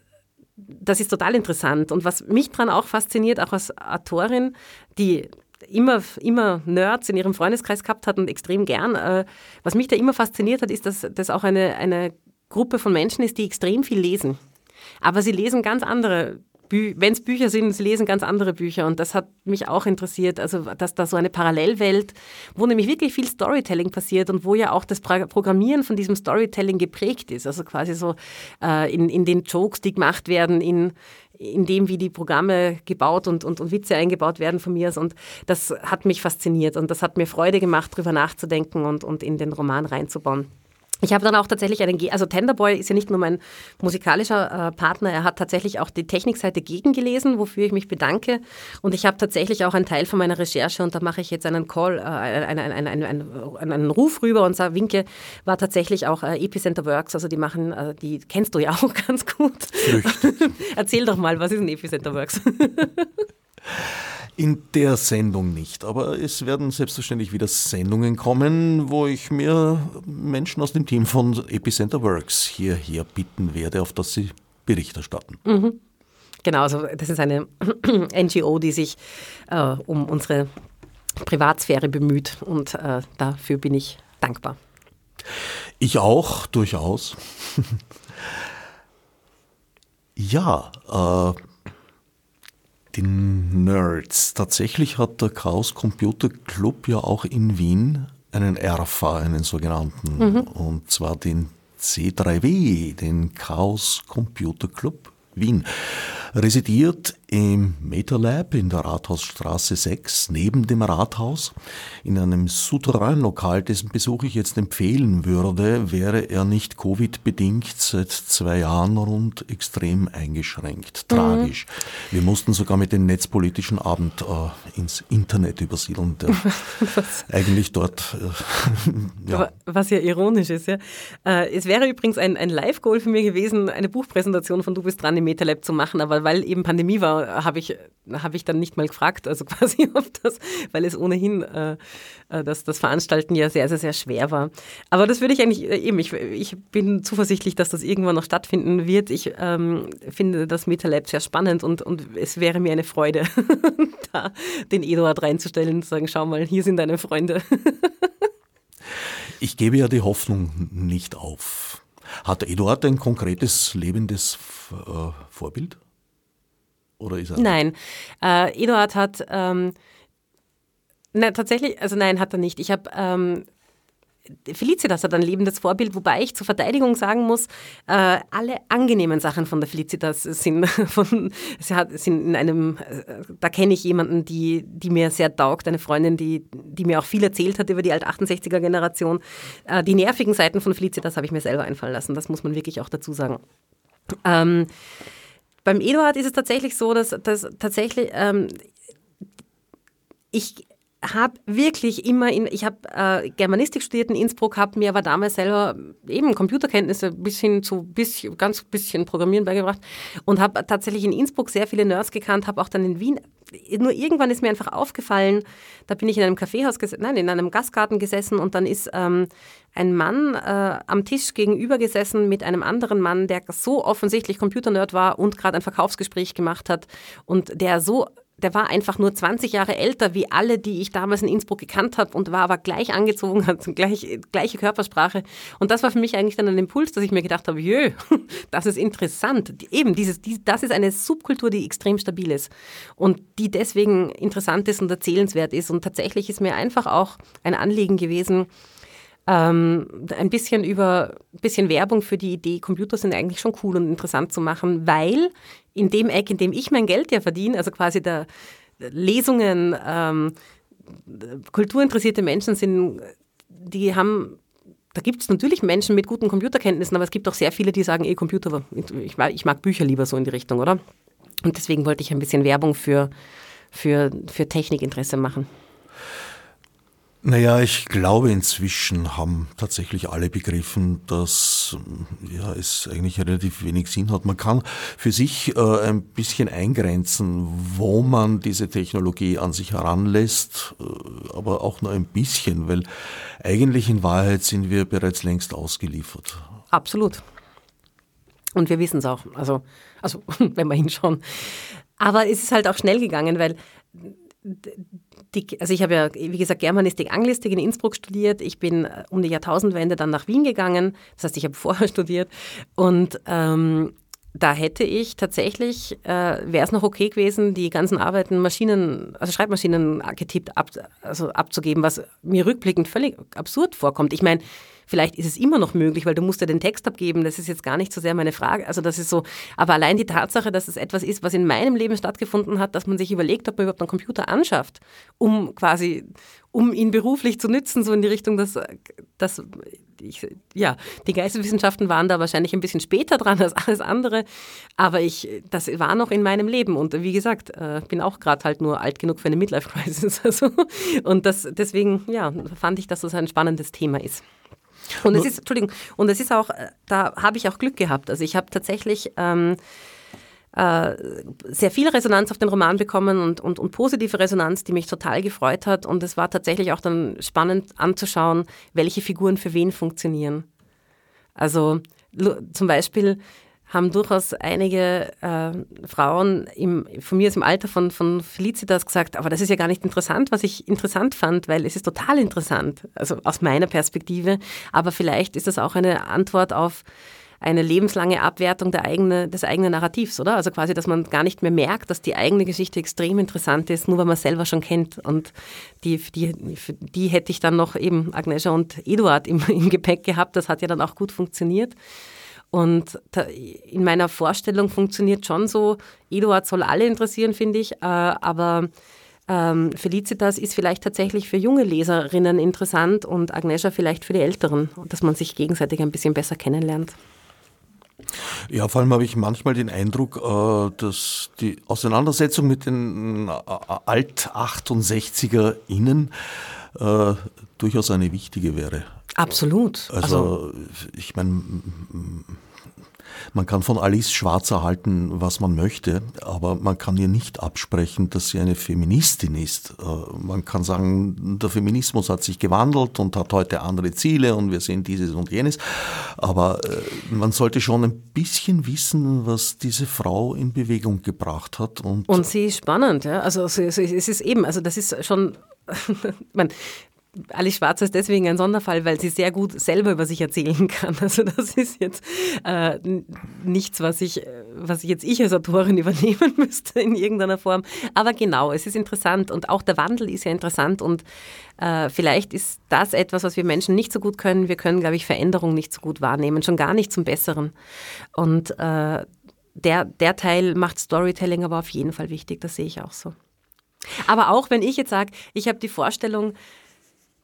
das ist total interessant. Und was mich daran auch fasziniert, auch als Autorin, die immer, immer Nerds in ihrem Freundeskreis gehabt hat und extrem gern, äh, was mich da immer fasziniert hat, ist, dass das auch eine, eine Gruppe von Menschen ist, die extrem viel lesen. Aber sie lesen ganz andere wenn es Bücher sind, sie lesen ganz andere Bücher und das hat mich auch interessiert, also dass da so eine Parallelwelt, wo nämlich wirklich viel Storytelling passiert und wo ja auch das Programmieren von diesem Storytelling geprägt ist, also quasi so äh, in, in den Jokes, die gemacht werden, in, in dem, wie die Programme gebaut und, und, und Witze eingebaut werden von mir. Und das hat mich fasziniert und das hat mir Freude gemacht, darüber nachzudenken und, und in den Roman reinzubauen. Ich habe dann auch tatsächlich einen, also Tenderboy ist ja nicht nur mein musikalischer äh, Partner, er hat tatsächlich auch die Technikseite gegengelesen, wofür ich mich bedanke. Und ich habe tatsächlich auch einen Teil von meiner Recherche und da mache ich jetzt einen Call, äh, einen, einen, einen, einen, Ruf rüber und sage, Winke war tatsächlich auch äh, Epicenter Works, also die machen, äh, die kennst du ja auch ganz gut. Erzähl doch mal, was ist ein Epicenter Works? In der Sendung nicht, aber es werden selbstverständlich wieder Sendungen kommen, wo ich mir Menschen aus dem Team von Epicenter Works hierher bitten werde, auf das sie Bericht erstatten. Mhm. Genau, also das ist eine NGO, die sich äh, um unsere Privatsphäre bemüht und äh, dafür bin ich dankbar. Ich auch, durchaus. ja, äh, die Nerds. Tatsächlich hat der Chaos Computer Club ja auch in Wien einen ERFA, einen sogenannten, mhm. und zwar den C3W, den Chaos Computer Club Wien residiert im MetaLab in der Rathausstraße 6 neben dem Rathaus in einem Souterrain-Lokal, dessen Besuch ich jetzt empfehlen würde, wäre er nicht Covid-bedingt seit zwei Jahren rund extrem eingeschränkt. Mhm. Tragisch. Mhm. Wir mussten sogar mit dem netzpolitischen Abend äh, ins Internet übersiedeln, der eigentlich dort. Äh, ja. Was ja ironisch ist, ja. Äh, es wäre übrigens ein, ein Live-Goal für mich gewesen, eine Buchpräsentation von Du bist dran im MetaLab zu machen, aber weil eben Pandemie war, habe ich, hab ich dann nicht mal gefragt, also quasi ob das, weil es ohnehin äh, äh, das, das Veranstalten ja sehr, sehr, sehr schwer war. Aber das würde ich eigentlich äh, eben, ich, ich bin zuversichtlich, dass das irgendwann noch stattfinden wird. Ich ähm, finde das MetaLab sehr spannend und, und es wäre mir eine Freude, da den Eduard reinzustellen und zu sagen, schau mal, hier sind deine Freunde. ich gebe ja die Hoffnung nicht auf. Hat Eduard ein konkretes, lebendes äh, Vorbild? Oder er Nein, äh, Eduard hat ähm, na, tatsächlich, also nein, hat er nicht. Ich habe ähm, Felicitas hat ein lebendes Vorbild, wobei ich zur Verteidigung sagen muss, äh, alle angenehmen Sachen von der Felicitas sind, von, sie hat, sind in einem, äh, da kenne ich jemanden, die, die mir sehr taugt, eine Freundin, die, die mir auch viel erzählt hat über die Alt-68er-Generation. Äh, die nervigen Seiten von Felicitas habe ich mir selber einfallen lassen, das muss man wirklich auch dazu sagen. Ähm, beim Eduard ist es tatsächlich so, dass, dass tatsächlich ähm, ich habe wirklich immer in, ich habe äh, Germanistik studiert in Innsbruck, habe mir aber damals selber eben Computerkenntnisse bis hin zu bis, ganz bisschen Programmieren beigebracht und habe tatsächlich in Innsbruck sehr viele Nerds gekannt, habe auch dann in Wien, nur irgendwann ist mir einfach aufgefallen, da bin ich in einem Kaffeehaus, nein, in einem Gastgarten gesessen und dann ist ähm, ein Mann äh, am Tisch gegenüber gesessen mit einem anderen Mann, der so offensichtlich Computernerd war und gerade ein Verkaufsgespräch gemacht hat und der so der war einfach nur 20 Jahre älter wie alle, die ich damals in Innsbruck gekannt habe und war aber gleich angezogen, hat gleich, gleiche Körpersprache. Und das war für mich eigentlich dann ein Impuls, dass ich mir gedacht habe, jö, das ist interessant. Eben, dieses, die, das ist eine Subkultur, die extrem stabil ist und die deswegen interessant ist und erzählenswert ist. Und tatsächlich ist mir einfach auch ein Anliegen gewesen, ähm, ein bisschen über bisschen Werbung für die Idee, Computer sind eigentlich schon cool und interessant zu machen, weil in dem Eck, in dem ich mein Geld ja verdiene, also quasi der Lesungen, ähm, kulturinteressierte Menschen sind, die haben da gibt es natürlich Menschen mit guten Computerkenntnissen, aber es gibt auch sehr viele, die sagen, eh, Computer, ich, ich mag Bücher lieber so in die Richtung, oder? Und deswegen wollte ich ein bisschen Werbung für, für, für Technikinteresse machen. Naja, ich glaube, inzwischen haben tatsächlich alle begriffen, dass ja, es eigentlich relativ wenig Sinn hat. Man kann für sich äh, ein bisschen eingrenzen, wo man diese Technologie an sich heranlässt, äh, aber auch nur ein bisschen, weil eigentlich in Wahrheit sind wir bereits längst ausgeliefert. Absolut. Und wir wissen es auch, also, also wenn wir hinschauen. Aber es ist halt auch schnell gegangen, weil die, also ich habe ja, wie gesagt, Germanistik, Anglistik in Innsbruck studiert. Ich bin äh, um die Jahrtausendwende dann nach Wien gegangen. Das heißt, ich habe vorher studiert. Und ähm, da hätte ich tatsächlich, äh, wäre es noch okay gewesen, die ganzen Arbeiten Maschinen, also Schreibmaschinen getippt ab, also abzugeben, was mir rückblickend völlig absurd vorkommt. Ich meine, Vielleicht ist es immer noch möglich, weil du musst ja den Text abgeben. Das ist jetzt gar nicht so sehr meine Frage. Also das ist so, aber allein die Tatsache, dass es etwas ist, was in meinem Leben stattgefunden hat, dass man sich überlegt, ob man überhaupt einen Computer anschafft, um quasi, um ihn beruflich zu nützen, so in die Richtung, dass, dass ich, ja, die Geisteswissenschaften waren da wahrscheinlich ein bisschen später dran als alles andere, aber ich, das war noch in meinem Leben und wie gesagt, äh, bin auch gerade halt nur alt genug für eine Midlife-Crisis. Also, und das, deswegen, ja, fand ich, dass das ein spannendes Thema ist. Und es ist, Entschuldigung, und es ist auch, äh, da habe ich auch Glück gehabt. Also ich habe tatsächlich ähm, äh, sehr viel Resonanz auf den Roman bekommen und, und, und positive Resonanz, die mich total gefreut hat. Und es war tatsächlich auch dann spannend anzuschauen, welche Figuren für wen funktionieren. Also zum Beispiel haben durchaus einige äh, Frauen im, von mir aus im Alter von, von Felicitas gesagt, aber das ist ja gar nicht interessant, was ich interessant fand, weil es ist total interessant, also aus meiner Perspektive. Aber vielleicht ist das auch eine Antwort auf eine lebenslange Abwertung der eigene, des eigenen Narrativs, oder? Also quasi, dass man gar nicht mehr merkt, dass die eigene Geschichte extrem interessant ist, nur weil man selber schon kennt. Und die, die, die hätte ich dann noch eben Agnesha und Eduard im, im Gepäck gehabt. Das hat ja dann auch gut funktioniert. Und in meiner Vorstellung funktioniert schon so, Eduard soll alle interessieren, finde ich, äh, aber ähm, Felicitas ist vielleicht tatsächlich für junge Leserinnen interessant und Agnesha vielleicht für die Älteren, dass man sich gegenseitig ein bisschen besser kennenlernt. Ja, vor allem habe ich manchmal den Eindruck, äh, dass die Auseinandersetzung mit den äh, Alt-68er-Innen durchaus eine wichtige wäre. Absolut. Also, also ich meine, Man kann von Alice Schwarzer halten, was man möchte, aber man kann ihr nicht absprechen, dass sie eine Feministin ist. Äh, man kann sagen, der Feminismus hat sich gewandelt und hat heute andere Ziele und wir sehen dieses und jenes. Aber äh, man sollte schon ein bisschen wissen, was diese Frau in Bewegung gebracht hat. Und, und sie ist spannend, ja. Also es ist eben, also das ist schon man, Alice Schwarzer ist deswegen ein Sonderfall, weil sie sehr gut selber über sich erzählen kann. Also das ist jetzt äh, nichts, was ich, was ich jetzt ich als Autorin übernehmen müsste in irgendeiner Form. Aber genau, es ist interessant und auch der Wandel ist ja interessant und äh, vielleicht ist das etwas, was wir Menschen nicht so gut können. Wir können, glaube ich, Veränderung nicht so gut wahrnehmen, schon gar nicht zum Besseren. Und äh, der, der Teil macht Storytelling aber auf jeden Fall wichtig, das sehe ich auch so. Aber auch wenn ich jetzt sage, ich habe die Vorstellung,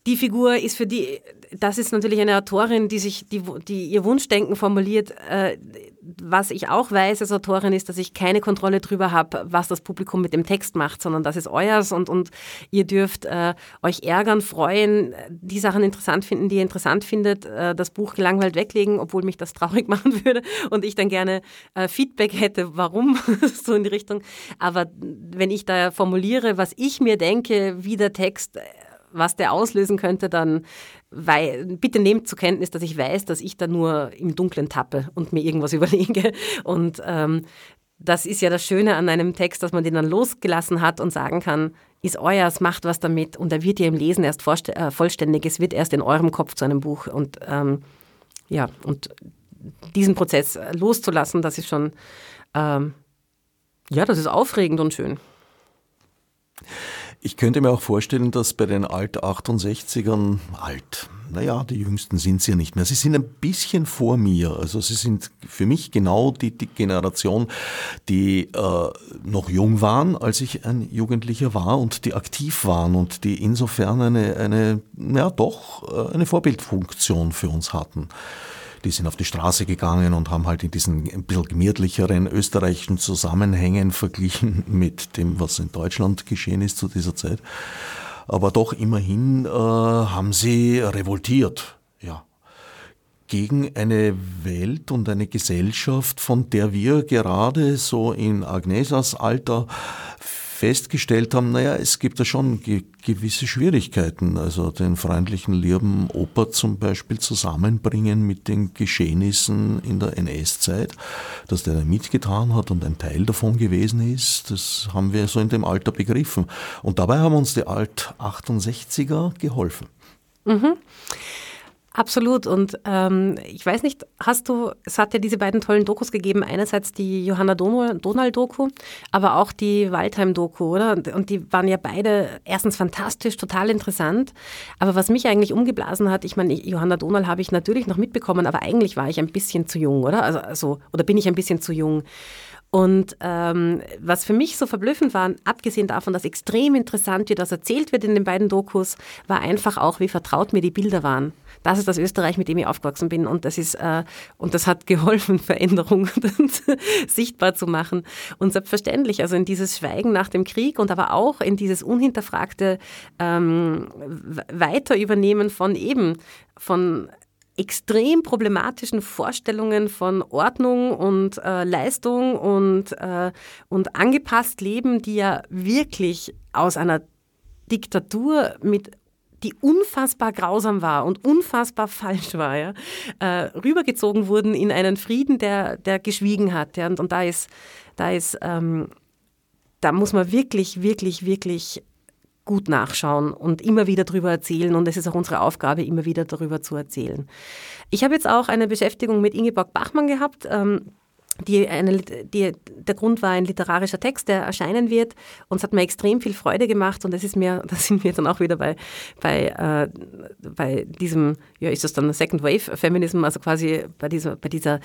die Figur ist für die, das ist natürlich eine Autorin, die sich, die, die ihr Wunschdenken formuliert. Äh, was ich auch weiß als Autorin ist, dass ich keine Kontrolle darüber habe, was das Publikum mit dem Text macht, sondern das ist euers und, und ihr dürft äh, euch ärgern, freuen, die Sachen interessant finden, die ihr interessant findet, äh, das Buch gelangweilt weglegen, obwohl mich das traurig machen würde und ich dann gerne äh, Feedback hätte, warum, so in die Richtung. Aber wenn ich da formuliere, was ich mir denke, wie der Text was der auslösen könnte, dann weil, bitte nehmt zur Kenntnis, dass ich weiß, dass ich da nur im Dunkeln tappe und mir irgendwas überlege. Und ähm, das ist ja das Schöne an einem Text, dass man den dann losgelassen hat und sagen kann, ist euers, macht was damit und er wird ja im Lesen erst äh, vollständig, es wird erst in eurem Kopf zu einem Buch und ähm, ja, und diesen Prozess loszulassen, das ist schon, ähm, ja, das ist aufregend und schön. Ich könnte mir auch vorstellen, dass bei den Alt-68ern, alt, naja, die Jüngsten sind sie ja nicht mehr. Sie sind ein bisschen vor mir. Also sie sind für mich genau die, die Generation, die äh, noch jung waren, als ich ein Jugendlicher war und die aktiv waren und die insofern eine, eine ja doch, äh, eine Vorbildfunktion für uns hatten die sind auf die Straße gegangen und haben halt in diesen ein bisschen gemütlicheren österreichischen Zusammenhängen verglichen mit dem, was in Deutschland geschehen ist zu dieser Zeit. Aber doch immerhin äh, haben sie revoltiert, ja, gegen eine Welt und eine Gesellschaft, von der wir gerade so in Agnesas Alter festgestellt haben, naja, es gibt da schon ge gewisse Schwierigkeiten. Also den freundlichen Lirben Oper zum Beispiel zusammenbringen mit den Geschehnissen in der NS-Zeit, dass der da mitgetan hat und ein Teil davon gewesen ist, das haben wir so in dem Alter begriffen. Und dabei haben uns die Alt-68er geholfen. Mhm. Absolut. Und ähm, ich weiß nicht, hast du, es hat ja diese beiden tollen Dokus gegeben, einerseits die Johanna Donal-Doku, aber auch die Waldheim-Doku, oder? Und die waren ja beide erstens fantastisch, total interessant. Aber was mich eigentlich umgeblasen hat, ich meine, Johanna Donal habe ich natürlich noch mitbekommen, aber eigentlich war ich ein bisschen zu jung, oder? Also, also oder bin ich ein bisschen zu jung. Und ähm, was für mich so verblüffend war, abgesehen davon, dass extrem interessant wie das erzählt wird in den beiden Dokus, war einfach auch, wie vertraut mir die Bilder waren. Das ist das Österreich, mit dem ich aufgewachsen bin und das ist äh, und das hat geholfen, Veränderungen sichtbar zu machen. Und selbstverständlich, also in dieses Schweigen nach dem Krieg und aber auch in dieses unhinterfragte ähm, Weiterübernehmen von eben von extrem problematischen Vorstellungen von Ordnung und äh, Leistung und, äh, und angepasst leben, die ja wirklich aus einer Diktatur mit die unfassbar grausam war und unfassbar falsch war, ja, äh, rübergezogen wurden in einen Frieden, der, der geschwiegen hat. Ja, und, und da ist, da ist, ähm, da muss man wirklich, wirklich, wirklich gut nachschauen und immer wieder darüber erzählen. Und es ist auch unsere Aufgabe, immer wieder darüber zu erzählen. Ich habe jetzt auch eine Beschäftigung mit Ingeborg Bachmann gehabt. Ähm, die eine, die, der Grund war ein literarischer Text, der erscheinen wird. Und es hat mir extrem viel Freude gemacht. Und es ist mir, da sind wir dann auch wieder bei, bei, äh, bei diesem, ja, ist das dann Second Wave Feminism, also quasi bei dieser, bei dieser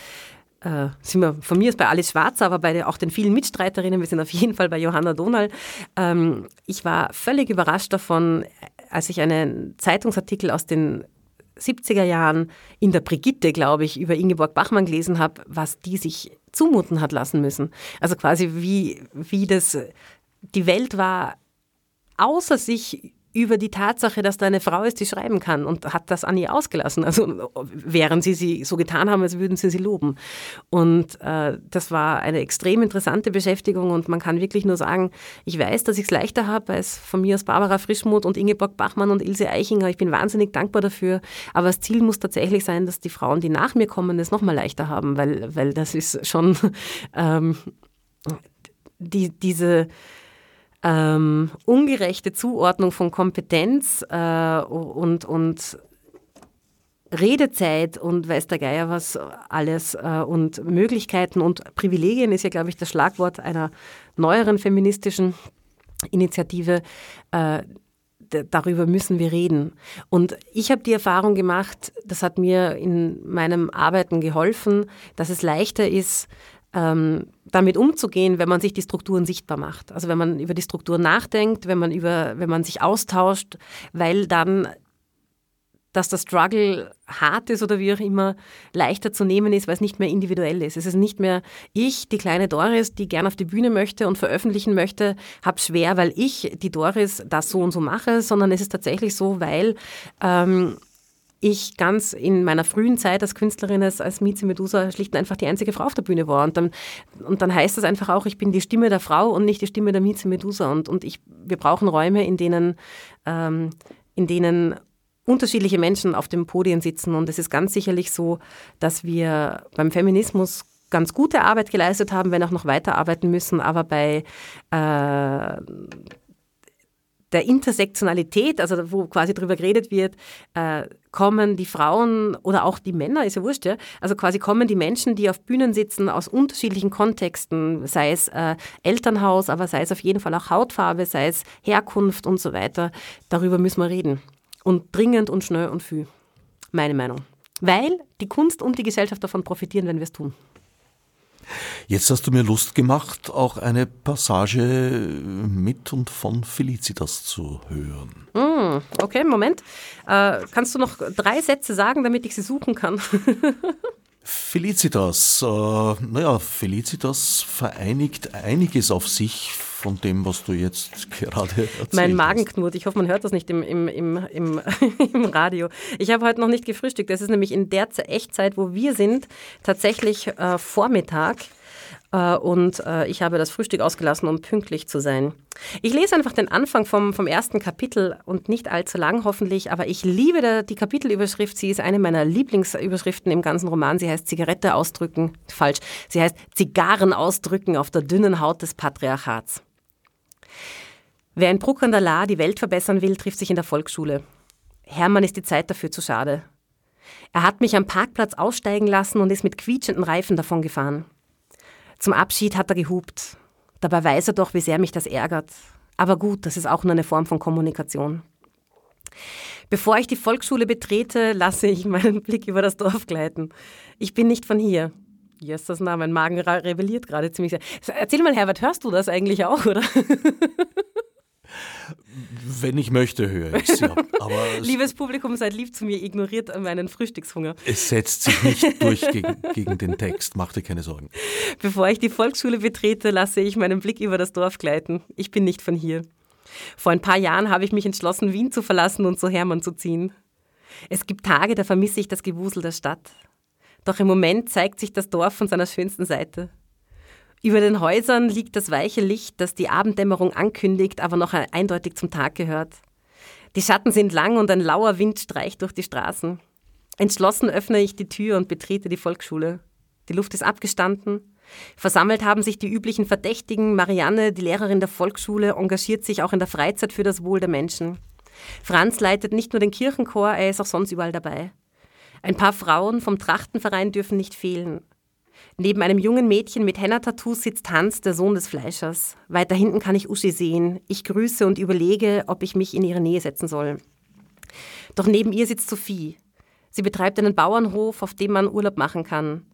äh, sind wir von mir ist bei Alice Schwarzer, aber bei auch den vielen Mitstreiterinnen, wir sind auf jeden Fall bei Johanna Donal. Ähm, ich war völlig überrascht davon, als ich einen Zeitungsartikel aus den 70er Jahren in der Brigitte, glaube ich, über Ingeborg Bachmann gelesen habe, was die sich zumuten hat lassen müssen. Also quasi wie, wie das, die Welt war außer sich über die Tatsache, dass da eine Frau ist, die schreiben kann und hat das an ihr ausgelassen. Also während sie sie so getan haben, als würden sie sie loben. Und äh, das war eine extrem interessante Beschäftigung und man kann wirklich nur sagen, ich weiß, dass ich es leichter habe, es von mir aus Barbara Frischmuth und Ingeborg Bachmann und Ilse Eichinger, ich bin wahnsinnig dankbar dafür. Aber das Ziel muss tatsächlich sein, dass die Frauen, die nach mir kommen, es nochmal leichter haben, weil, weil das ist schon ähm, die, diese ähm, ungerechte Zuordnung von Kompetenz äh, und, und Redezeit und weiß der Geier was alles äh, und Möglichkeiten und Privilegien ist ja, glaube ich, das Schlagwort einer neueren feministischen Initiative. Äh, darüber müssen wir reden. Und ich habe die Erfahrung gemacht, das hat mir in meinem Arbeiten geholfen, dass es leichter ist, ähm, damit umzugehen, wenn man sich die Strukturen sichtbar macht. Also wenn man über die Strukturen nachdenkt, wenn man, über, wenn man sich austauscht, weil dann dass der Struggle hart ist oder wie auch immer, leichter zu nehmen ist, weil es nicht mehr individuell ist. Es ist nicht mehr ich, die kleine Doris, die gern auf die Bühne möchte und veröffentlichen möchte, habe schwer, weil ich, die Doris, das so und so mache, sondern es ist tatsächlich so, weil ähm, ich ganz in meiner frühen Zeit als Künstlerin, als, als Mieze Medusa, schlicht und einfach die einzige Frau auf der Bühne war. Und dann, und dann heißt es einfach auch, ich bin die Stimme der Frau und nicht die Stimme der Mieze Medusa. Und, und ich, wir brauchen Räume, in denen, ähm, in denen unterschiedliche Menschen auf dem Podium sitzen. Und es ist ganz sicherlich so, dass wir beim Feminismus ganz gute Arbeit geleistet haben, wenn auch noch weiterarbeiten müssen. Aber bei äh, der Intersektionalität, also wo quasi darüber geredet wird, äh, kommen die Frauen oder auch die Männer, ist ja wurscht, ja? also quasi kommen die Menschen, die auf Bühnen sitzen, aus unterschiedlichen Kontexten, sei es äh, Elternhaus, aber sei es auf jeden Fall auch Hautfarbe, sei es Herkunft und so weiter. Darüber müssen wir reden. Und dringend und schnell und viel. Meine Meinung. Weil die Kunst und die Gesellschaft davon profitieren, wenn wir es tun. Jetzt hast du mir Lust gemacht, auch eine Passage mit und von Felicitas zu hören. Mm, okay, Moment. Äh, kannst du noch drei Sätze sagen, damit ich sie suchen kann? Felicitas, äh, naja, Felicitas vereinigt einiges auf sich von dem, was du jetzt gerade erzählt Mein Magen knurrt. Ich hoffe, man hört das nicht im, im, im, im, im Radio. Ich habe heute noch nicht gefrühstückt. Das ist nämlich in der Echtzeit, wo wir sind, tatsächlich äh, Vormittag. Äh, und äh, ich habe das Frühstück ausgelassen, um pünktlich zu sein. Ich lese einfach den Anfang vom, vom ersten Kapitel und nicht allzu lang hoffentlich, aber ich liebe die Kapitelüberschrift. Sie ist eine meiner Lieblingsüberschriften im ganzen Roman. Sie heißt Zigarette ausdrücken. Falsch. Sie heißt Zigarren ausdrücken auf der dünnen Haut des Patriarchats. Wer in Bruck an der Lahr die Welt verbessern will, trifft sich in der Volksschule. Hermann ist die Zeit dafür zu schade. Er hat mich am Parkplatz aussteigen lassen und ist mit quietschenden Reifen davongefahren. Zum Abschied hat er gehupt. Dabei weiß er doch, wie sehr mich das ärgert. Aber gut, das ist auch nur eine Form von Kommunikation. Bevor ich die Volksschule betrete, lasse ich meinen Blick über das Dorf gleiten. Ich bin nicht von hier. Jesus, na, mein Magen rebelliert gerade ziemlich sehr. Erzähl mal, Herbert, hörst du das eigentlich auch, oder? Wenn ich möchte, höre ich es ja. Liebes Publikum, seid lieb zu mir, ignoriert meinen Frühstückshunger. Es setzt sich nicht durch gegen, gegen den Text, mach dir keine Sorgen. Bevor ich die Volksschule betrete, lasse ich meinen Blick über das Dorf gleiten. Ich bin nicht von hier. Vor ein paar Jahren habe ich mich entschlossen, Wien zu verlassen und zu Hermann zu ziehen. Es gibt Tage, da vermisse ich das Gewusel der Stadt. Doch im Moment zeigt sich das Dorf von seiner schönsten Seite. Über den Häusern liegt das weiche Licht, das die Abenddämmerung ankündigt, aber noch eindeutig zum Tag gehört. Die Schatten sind lang und ein lauer Wind streicht durch die Straßen. Entschlossen öffne ich die Tür und betrete die Volksschule. Die Luft ist abgestanden. Versammelt haben sich die üblichen Verdächtigen. Marianne, die Lehrerin der Volksschule, engagiert sich auch in der Freizeit für das Wohl der Menschen. Franz leitet nicht nur den Kirchenchor, er ist auch sonst überall dabei. Ein paar Frauen vom Trachtenverein dürfen nicht fehlen. Neben einem jungen Mädchen mit Henna-Tattoos sitzt Hans, der Sohn des Fleischers. Weiter hinten kann ich Uschi sehen. Ich grüße und überlege, ob ich mich in ihre Nähe setzen soll. Doch neben ihr sitzt Sophie. Sie betreibt einen Bauernhof, auf dem man Urlaub machen kann.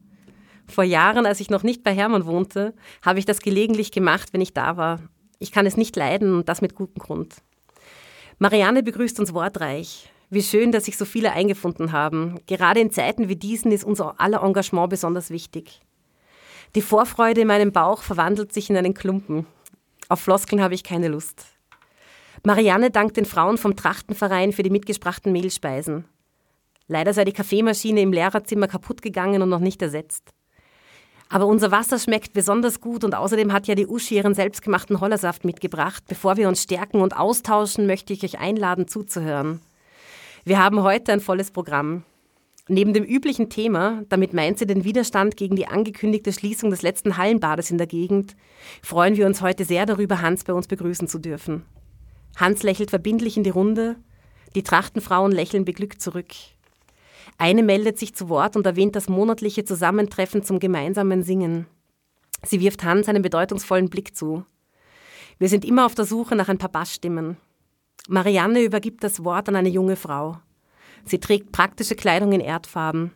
Vor Jahren, als ich noch nicht bei Hermann wohnte, habe ich das gelegentlich gemacht, wenn ich da war. Ich kann es nicht leiden und das mit gutem Grund. Marianne begrüßt uns wortreich. Wie schön, dass sich so viele eingefunden haben. Gerade in Zeiten wie diesen ist unser aller Engagement besonders wichtig. Die Vorfreude in meinem Bauch verwandelt sich in einen Klumpen. Auf Floskeln habe ich keine Lust. Marianne dankt den Frauen vom Trachtenverein für die mitgesprachten Mehlspeisen. Leider sei die Kaffeemaschine im Lehrerzimmer kaputt gegangen und noch nicht ersetzt. Aber unser Wasser schmeckt besonders gut und außerdem hat ja die Uschi ihren selbstgemachten Hollersaft mitgebracht. Bevor wir uns stärken und austauschen, möchte ich euch einladen zuzuhören. Wir haben heute ein volles Programm. Neben dem üblichen Thema, damit meint sie den Widerstand gegen die angekündigte Schließung des letzten Hallenbades in der Gegend, freuen wir uns heute sehr darüber, Hans bei uns begrüßen zu dürfen. Hans lächelt verbindlich in die Runde, die Trachtenfrauen lächeln beglückt zurück. Eine meldet sich zu Wort und erwähnt das monatliche Zusammentreffen zum gemeinsamen Singen. Sie wirft Hans einen bedeutungsvollen Blick zu. Wir sind immer auf der Suche nach ein paar Bassstimmen. Marianne übergibt das Wort an eine junge Frau. Sie trägt praktische Kleidung in Erdfarben.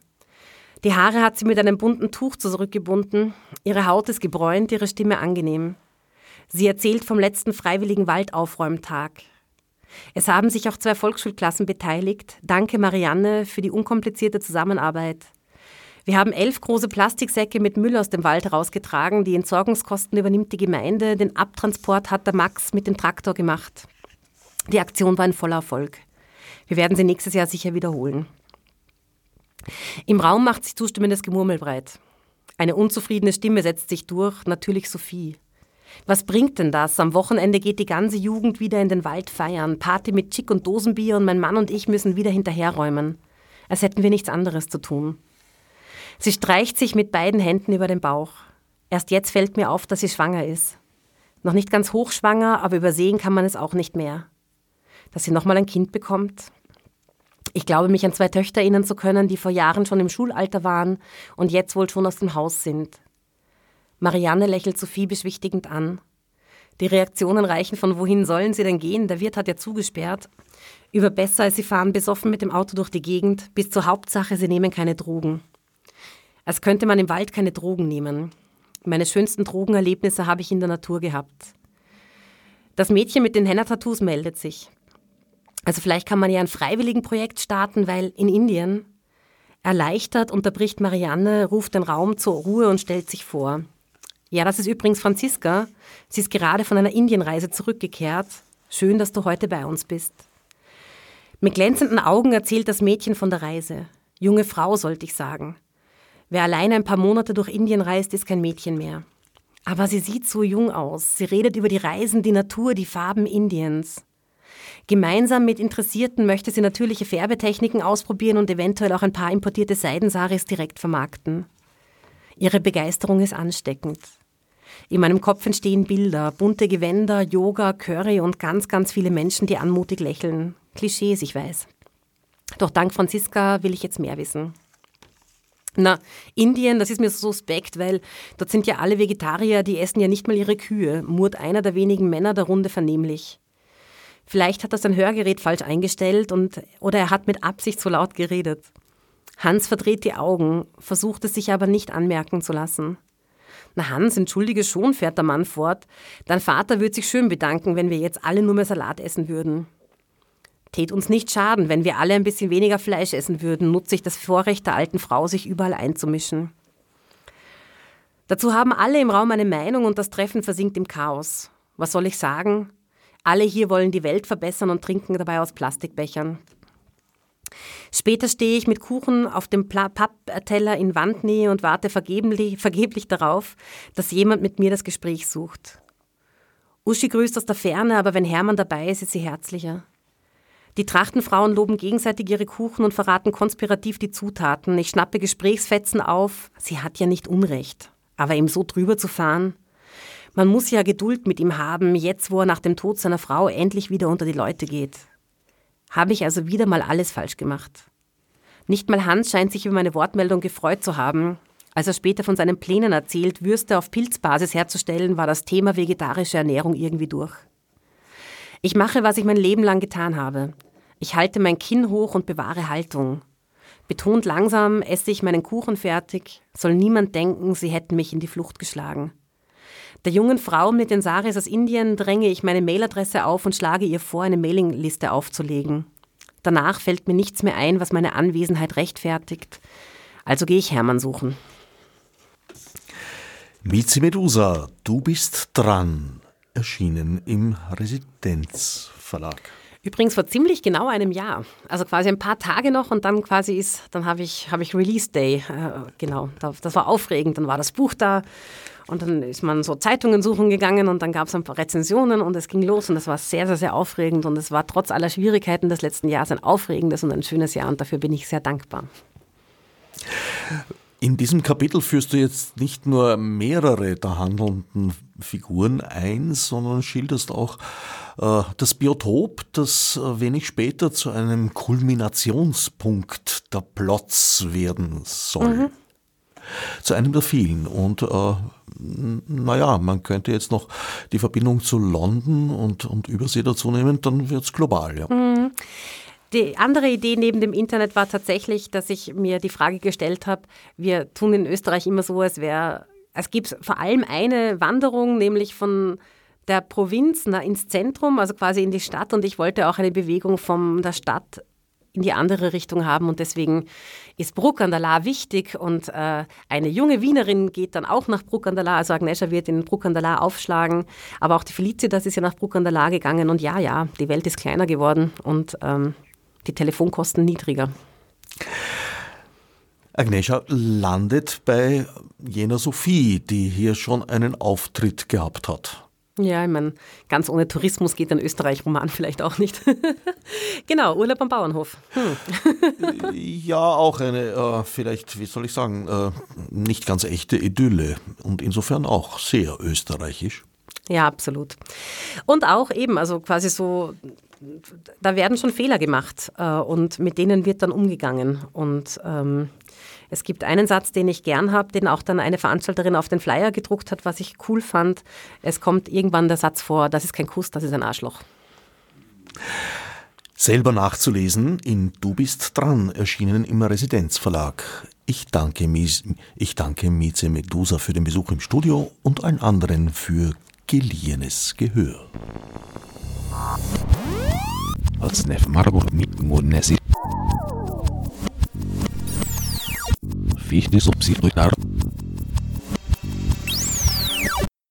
Die Haare hat sie mit einem bunten Tuch zurückgebunden. Ihre Haut ist gebräunt, ihre Stimme angenehm. Sie erzählt vom letzten freiwilligen Waldaufräumtag. Es haben sich auch zwei Volksschulklassen beteiligt. Danke, Marianne, für die unkomplizierte Zusammenarbeit. Wir haben elf große Plastiksäcke mit Müll aus dem Wald rausgetragen. Die Entsorgungskosten übernimmt die Gemeinde. Den Abtransport hat der Max mit dem Traktor gemacht. Die Aktion war ein voller Erfolg. Wir werden sie nächstes Jahr sicher wiederholen. Im Raum macht sich zustimmendes Gemurmel breit. Eine unzufriedene Stimme setzt sich durch, natürlich Sophie. Was bringt denn das? Am Wochenende geht die ganze Jugend wieder in den Wald feiern. Party mit Chick und Dosenbier und mein Mann und ich müssen wieder hinterherräumen. Als hätten wir nichts anderes zu tun. Sie streicht sich mit beiden Händen über den Bauch. Erst jetzt fällt mir auf, dass sie schwanger ist. Noch nicht ganz hochschwanger, aber übersehen kann man es auch nicht mehr. Dass sie nochmal ein Kind bekommt. Ich glaube, mich an zwei Töchter erinnern zu können, die vor Jahren schon im Schulalter waren und jetzt wohl schon aus dem Haus sind. Marianne lächelt Sophie beschwichtigend an. Die Reaktionen reichen von wohin sollen sie denn gehen? Der Wirt hat ja zugesperrt. Über besser, als sie fahren besoffen mit dem Auto durch die Gegend, bis zur Hauptsache, sie nehmen keine Drogen. Als könnte man im Wald keine Drogen nehmen. Meine schönsten Drogenerlebnisse habe ich in der Natur gehabt. Das Mädchen mit den Henna-Tattoos meldet sich. Also vielleicht kann man ja ein Freiwilligenprojekt starten, weil in Indien erleichtert unterbricht Marianne, ruft den Raum zur Ruhe und stellt sich vor. Ja, das ist übrigens Franziska. Sie ist gerade von einer Indienreise zurückgekehrt. Schön, dass du heute bei uns bist. Mit glänzenden Augen erzählt das Mädchen von der Reise. Junge Frau, sollte ich sagen. Wer alleine ein paar Monate durch Indien reist, ist kein Mädchen mehr. Aber sie sieht so jung aus. Sie redet über die Reisen, die Natur, die Farben Indiens. Gemeinsam mit Interessierten möchte sie natürliche Färbetechniken ausprobieren und eventuell auch ein paar importierte Seidensaris direkt vermarkten. Ihre Begeisterung ist ansteckend. In meinem Kopf entstehen Bilder, bunte Gewänder, Yoga, Curry und ganz, ganz viele Menschen, die anmutig lächeln. Klischees, ich weiß. Doch dank Franziska will ich jetzt mehr wissen. Na, Indien, das ist mir so suspekt, weil dort sind ja alle Vegetarier, die essen ja nicht mal ihre Kühe, murrt einer der wenigen Männer der Runde vernehmlich. Vielleicht hat er sein Hörgerät falsch eingestellt und, oder er hat mit Absicht so laut geredet. Hans verdreht die Augen, versucht es sich aber nicht anmerken zu lassen. Na Hans, entschuldige schon, fährt der Mann fort. Dein Vater würde sich schön bedanken, wenn wir jetzt alle nur mehr Salat essen würden. Tät uns nicht schaden, wenn wir alle ein bisschen weniger Fleisch essen würden, nutze ich das Vorrecht der alten Frau, sich überall einzumischen. Dazu haben alle im Raum eine Meinung und das Treffen versinkt im Chaos. Was soll ich sagen? Alle hier wollen die Welt verbessern und trinken dabei aus Plastikbechern. Später stehe ich mit Kuchen auf dem Pappteller in Wandnähe und warte vergeblich, vergeblich darauf, dass jemand mit mir das Gespräch sucht. Uschi grüßt aus der Ferne, aber wenn Hermann dabei ist, ist sie herzlicher. Die Trachtenfrauen loben gegenseitig ihre Kuchen und verraten konspirativ die Zutaten. Ich schnappe Gesprächsfetzen auf. Sie hat ja nicht Unrecht. Aber ihm so drüber zu fahren. Man muss ja Geduld mit ihm haben, jetzt wo er nach dem Tod seiner Frau endlich wieder unter die Leute geht. Habe ich also wieder mal alles falsch gemacht. Nicht mal Hans scheint sich über meine Wortmeldung gefreut zu haben. Als er später von seinen Plänen erzählt, Würste auf Pilzbasis herzustellen, war das Thema vegetarische Ernährung irgendwie durch. Ich mache, was ich mein Leben lang getan habe. Ich halte mein Kinn hoch und bewahre Haltung. Betont langsam esse ich meinen Kuchen fertig, soll niemand denken, sie hätten mich in die Flucht geschlagen. Der jungen Frau mit den Saris aus Indien dränge ich meine Mailadresse auf und schlage ihr vor, eine Mailingliste aufzulegen. Danach fällt mir nichts mehr ein, was meine Anwesenheit rechtfertigt. Also gehe ich Hermann suchen. Mizi Medusa, du bist dran. Erschienen im Residenzverlag. Verlag. Übrigens vor ziemlich genau einem Jahr. Also quasi ein paar Tage noch und dann quasi ist, dann habe ich, hab ich Release Day. Äh, genau, das war aufregend. Dann war das Buch da und dann ist man so Zeitungen suchen gegangen und dann gab es ein paar Rezensionen und es ging los und es war sehr, sehr, sehr aufregend und es war trotz aller Schwierigkeiten des letzten Jahres ein aufregendes und ein schönes Jahr und dafür bin ich sehr dankbar. In diesem Kapitel führst du jetzt nicht nur mehrere der handelnden Figuren ein, sondern schilderst auch äh, das Biotop, das äh, wenig später zu einem Kulminationspunkt der Plots werden soll. Mhm. Zu einem der vielen. Und äh, naja, man könnte jetzt noch die Verbindung zu London und, und Übersee dazu nehmen, dann wird es global. Ja. Mhm. Die andere Idee neben dem Internet war tatsächlich, dass ich mir die Frage gestellt habe, wir tun in Österreich immer so, als wäre, es gibt vor allem eine Wanderung, nämlich von der Provinz ins Zentrum, also quasi in die Stadt. Und ich wollte auch eine Bewegung von der Stadt in die andere Richtung haben. Und deswegen ist Bruck an der Lahr wichtig. Und äh, eine junge Wienerin geht dann auch nach Bruck an der Lahr, also Agnesha wird in Bruck an der Lahr aufschlagen, aber auch die Felicitas ist ja nach Bruck an der Lahr gegangen. Und ja, ja, die Welt ist kleiner geworden. Und ähm, die Telefonkosten niedriger. Agnesha landet bei jener Sophie, die hier schon einen Auftritt gehabt hat. Ja, ich meine, ganz ohne Tourismus geht ein Österreich-Roman vielleicht auch nicht. genau, Urlaub am Bauernhof. Hm. ja, auch eine, äh, vielleicht, wie soll ich sagen, äh, nicht ganz echte Idylle und insofern auch sehr österreichisch. Ja, absolut. Und auch eben, also quasi so da werden schon Fehler gemacht äh, und mit denen wird dann umgegangen. Und ähm, es gibt einen Satz, den ich gern habe, den auch dann eine Veranstalterin auf den Flyer gedruckt hat, was ich cool fand. Es kommt irgendwann der Satz vor, das ist kein Kuss, das ist ein Arschloch. Selber nachzulesen in Du bist dran, erschienen im Residenzverlag. Ich danke, ich danke Mieze Medusa für den Besuch im Studio und allen anderen für geliehenes Gehör. fiz de subsídio.